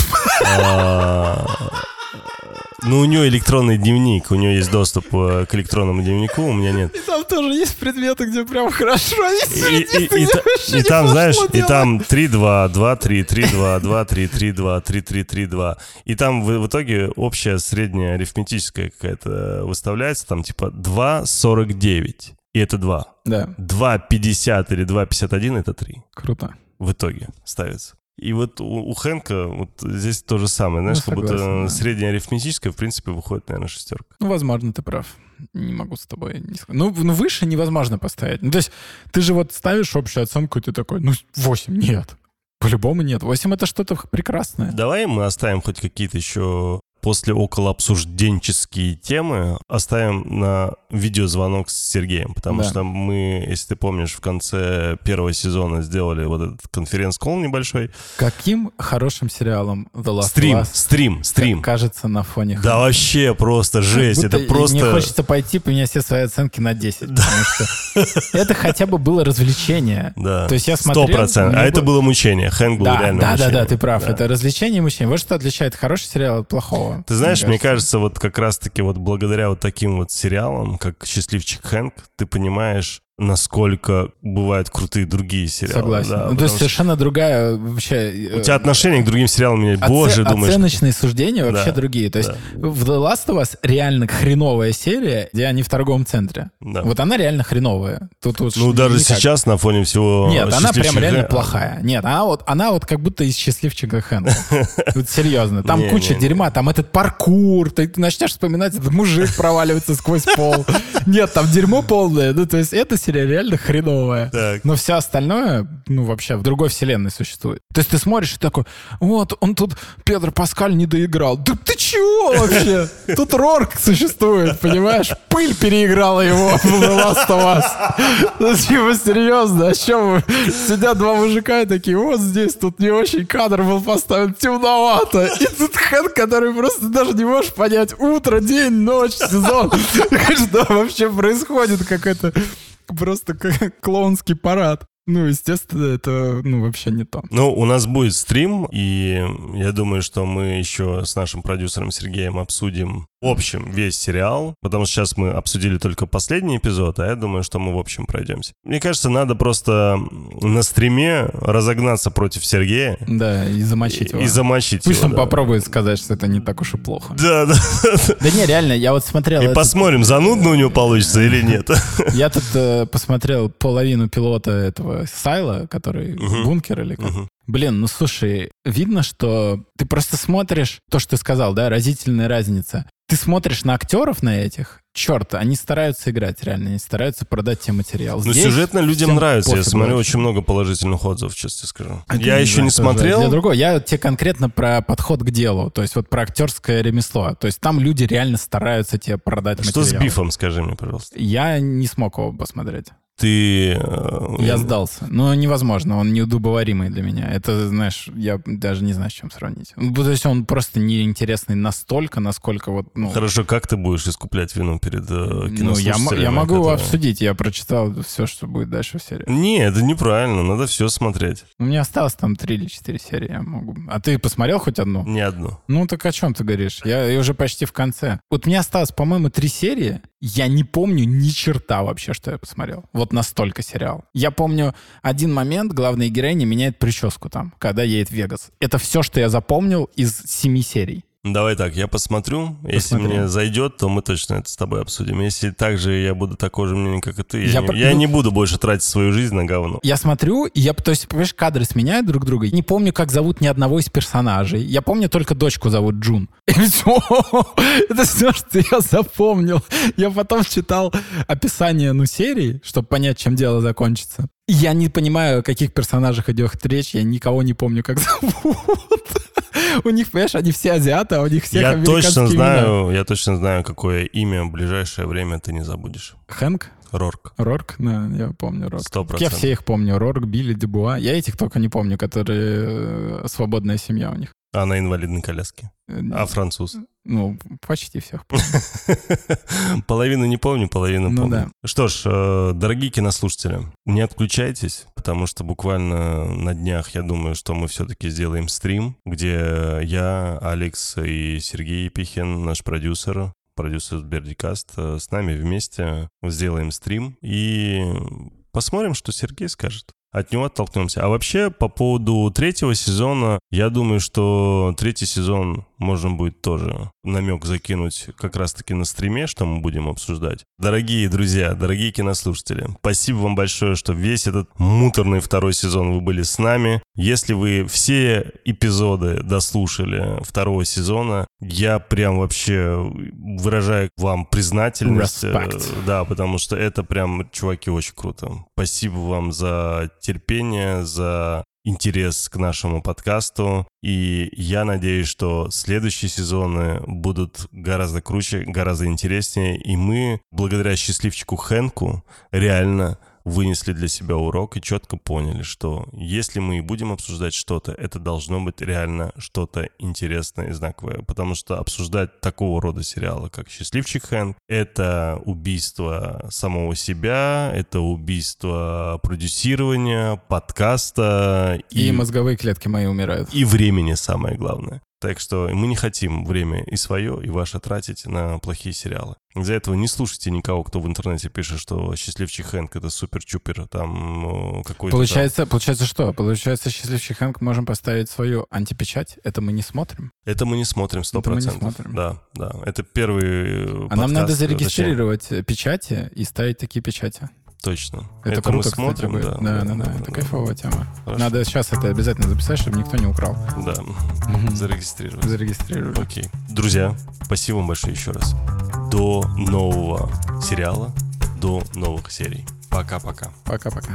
Ну, у нее электронный дневник, у нее есть доступ э, к электронному дневнику, у меня нет. И там тоже есть предметы, где прям хорошо И, и- и та- и там, знаешь, и там 3-2, 2-3, 3-2, 2-3, 3-2, 3-3, 3-2. И там в, в итоге общая средняя арифметическая какая-то выставляется, там типа 2,49. И это 2. Да, 2,50 или 2,51 это 3. круто. В итоге ставится. И вот у, у Хэнка вот здесь то же самое. Знаешь, Ну, как будто согласен, да. средняя арифметическая, в принципе, выходит, наверное, шестерка. Ну, возможно, ты прав. Не могу с тобой не сказать. Ну, ну, выше невозможно поставить. Ну, то есть ты же вот ставишь общую оценку, и ты такой, ну, 8, нет. По-любому нет. 8 это что-то прекрасное. Давай мы оставим хоть какие-то еще после около обсужденческие темы оставим на видеозвонок с Сергеем, потому Да. что мы, если ты помнишь, в конце первого сезона сделали вот этот конференц-колл небольшой. Каким хорошим сериалом The Last Стрим, Us стрим, стрим. кажется на фоне Да вообще просто жесть, это просто... Мне хочется пойти поменять все свои оценки на 10, потому что это хотя бы было развлечение. Да, То есть я смотрел, процентов. А мне это бы- было мучение, Хэнк был Да, реально да, да, да, ты прав. Да. Это развлечение и мучение. Вот что отличает хороший сериал от плохого. Ты знаешь, мне кажется, вот как раз-таки вот благодаря вот таким вот сериалам, как «Счастливчик Хэнк», ты понимаешь, насколько бывают крутые другие сериалы. Согласен. да, ну, то есть совершенно другая вообще... У тебя отношение к другим сериалам меняется. Боже, думаешь... Оценочные суждения вообще Да, другие. То есть да. в The Last of Us реально хреновая серия, где они в торговом центре. Да. Вот она реально хреновая. Тут, вот Ну, даже никак. сейчас на фоне всего... Нет, она прям «Счастливчика реально Хэнка» плохая. Нет, она вот, она вот как будто из счастливчика Хэнка. Вот серьезно. Там куча дерьма, там этот паркур, ты начнешь вспоминать, этот мужик проваливается сквозь пол. Нет, там дерьмо полное. Ну, то есть эта серия реально хреновая. Так. Но все остальное, ну, вообще в другой вселенной существует. То есть ты смотришь и такой, вот, он тут, Педро Паскаль не доиграл. Да ты чего вообще? Тут Рорк существует, понимаешь? Пыль переиграла его в The Last of Us. Ну, типа, серьезно, о чем вы? Сидят два мужика и такие, вот здесь тут не очень кадр был поставлен, темновато. И тут Хэн, который просто даже не можешь понять, утро, день, ночь, сезон. Что вообще происходит? Какой-то просто как клоунский парад. Ну, естественно, это, ну, вообще не то. Ну, у нас будет стрим, и я думаю, что мы еще с нашим продюсером Сергеем обсудим в общем весь сериал, потому что сейчас мы обсудили только последний эпизод, а я думаю, что мы в общем пройдемся. Мне кажется, надо просто на стриме разогнаться против Сергея Да, и замочить его. и замочить Пусть его. он да. попробует сказать, что это не так уж и плохо. Да, да. Да не, реально, я вот смотрел... И этот- посмотрим, занудно у него получится или нет. Я тут э, посмотрел половину пилота этого Сайла, который Мгм. бункер или как. Мгм. Блин, ну слушай, видно, что ты просто смотришь то, что ты сказал, да, разительная разница. Ты смотришь на актеров на этих, черт, они стараются играть реально, они стараются продать тебе материал. Ну, Здесь сюжетно людям нравится. Я смотрю вообще. очень много положительных отзывов, честно скажу. Это Я еще не тоже Для смотрел. другого. Я тебе конкретно про подход к делу, то есть вот про актерское ремесло. То есть там люди реально стараются тебе продать Что с материал. бифом, скажи мне, пожалуйста. Я не смог его посмотреть. Ты... э, Я сдался. Но невозможно, он неудобоваримый для меня. Это, знаешь, я даже не знаю, с чем сравнить. Ну, То есть он просто неинтересный настолько, насколько вот, ну... Хорошо, как ты будешь искуплять вину перед э, Ну, я, я могу которые- обсудить, я прочитал все, что будет дальше в серии. Не, это неправильно, надо все смотреть. У меня осталось там три или четыре серии, я могу. А ты посмотрел хоть одну? Не одну. Ну, так о чем ты говоришь? Я, я уже почти в конце. Вот мне осталось, по-моему, три серии, Я не помню ни черта вообще, что я посмотрел. Вот настолько сериал. Я помню один момент, главная героиня меняет прическу там, когда едет в Вегас. Это все, что я запомнил из семи серий. Давай так, я посмотрю. Если мне зайдет, то мы точно это с тобой обсудим. Если так же я буду такого же мнения, как и ты, я, я, не, я ну, не буду больше тратить свою жизнь на говно. Я смотрю, и я, то есть, понимаешь, кадры сменяют друг друга. Не помню, как зовут ни одного из персонажей. Я помню только дочку зовут Джун. И все. Это все, что я запомнил. Я потом читал описание, ну, серии, чтобы понять, чем дело закончится. Я не понимаю, о каких персонажах идет речь. Я никого не помню, как зовут. У них, понимаешь, они все азиаты, а у них все Я точно знаю, я точно знаю, какое имя в ближайшее время ты не забудешь. Хэнк? Рорк. Рорк, да, я помню Рорк. Сто процентов. Я все их помню. Рорк, Билли, Дебуа. Я этих только не помню, которые э, свободная семья у них. А на инвалидной коляске? Э, а француз? Ну, почти всех Половину не помню, половину ну, помню. Да. Что ж, э, дорогие кинослушатели, не отключайтесь, потому что буквально на днях, я думаю, что мы все-таки сделаем стрим, где я, Алекс и Сергей Епихин, наш продюсер, продюсер Сбердикаст, э, с нами вместе сделаем стрим и посмотрим, что Сергей скажет от него оттолкнемся. А вообще, по поводу третьего сезона, я думаю, что третий сезон можно будет тоже намек закинуть как раз-таки на стриме, что мы будем обсуждать. Дорогие друзья, дорогие кинослушатели, спасибо вам большое, что весь этот муторный второй сезон вы были с нами. Если вы все эпизоды дослушали второго сезона, я прям вообще выражаю вам признательность. Respect. Да, потому что это прям, чуваки, очень круто. Спасибо вам за терпение, за интерес к нашему подкасту. И я надеюсь, что следующие сезоны будут гораздо круче, гораздо интереснее. И мы, благодаря счастливчику Хэнку, реально вынесли для себя урок и четко поняли, что если мы и будем обсуждать что-то, это должно быть реально что-то интересное и знаковое. Потому что обсуждать такого рода сериалы, как «Счастливчик Хэнк», это убийство самого себя, это убийство продюсирования, подкаста. И, и мозговые клетки мои умирают. И времени самое главное. Так что мы не хотим время и свое, и ваше тратить на плохие сериалы. Из-за этого не слушайте никого, кто в интернете пишет, что «Счастливчий Хэнк» — это супер-чупер, там какой-то... Получается, там... получается что? Получается, «Счастливчий Хэнк» можем поставить свою антипечать? Это мы не смотрим? Это мы не смотрим, сто процентов. Да, да. Это первый А нам надо зарегистрировать зачем? печати и ставить такие печати. Точно. Это, это круто, мы смотрим, кстати, будет. Да, да, да, да, да. Это да. кайфовая тема. Хорошо. Надо сейчас это обязательно записать, чтобы никто не украл. Да. Зарегистрировать. Зарегистрировать. Окей. Друзья, спасибо вам большое еще раз. До нового сериала, до новых серий. Пока-пока. Пока-пока.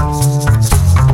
うん。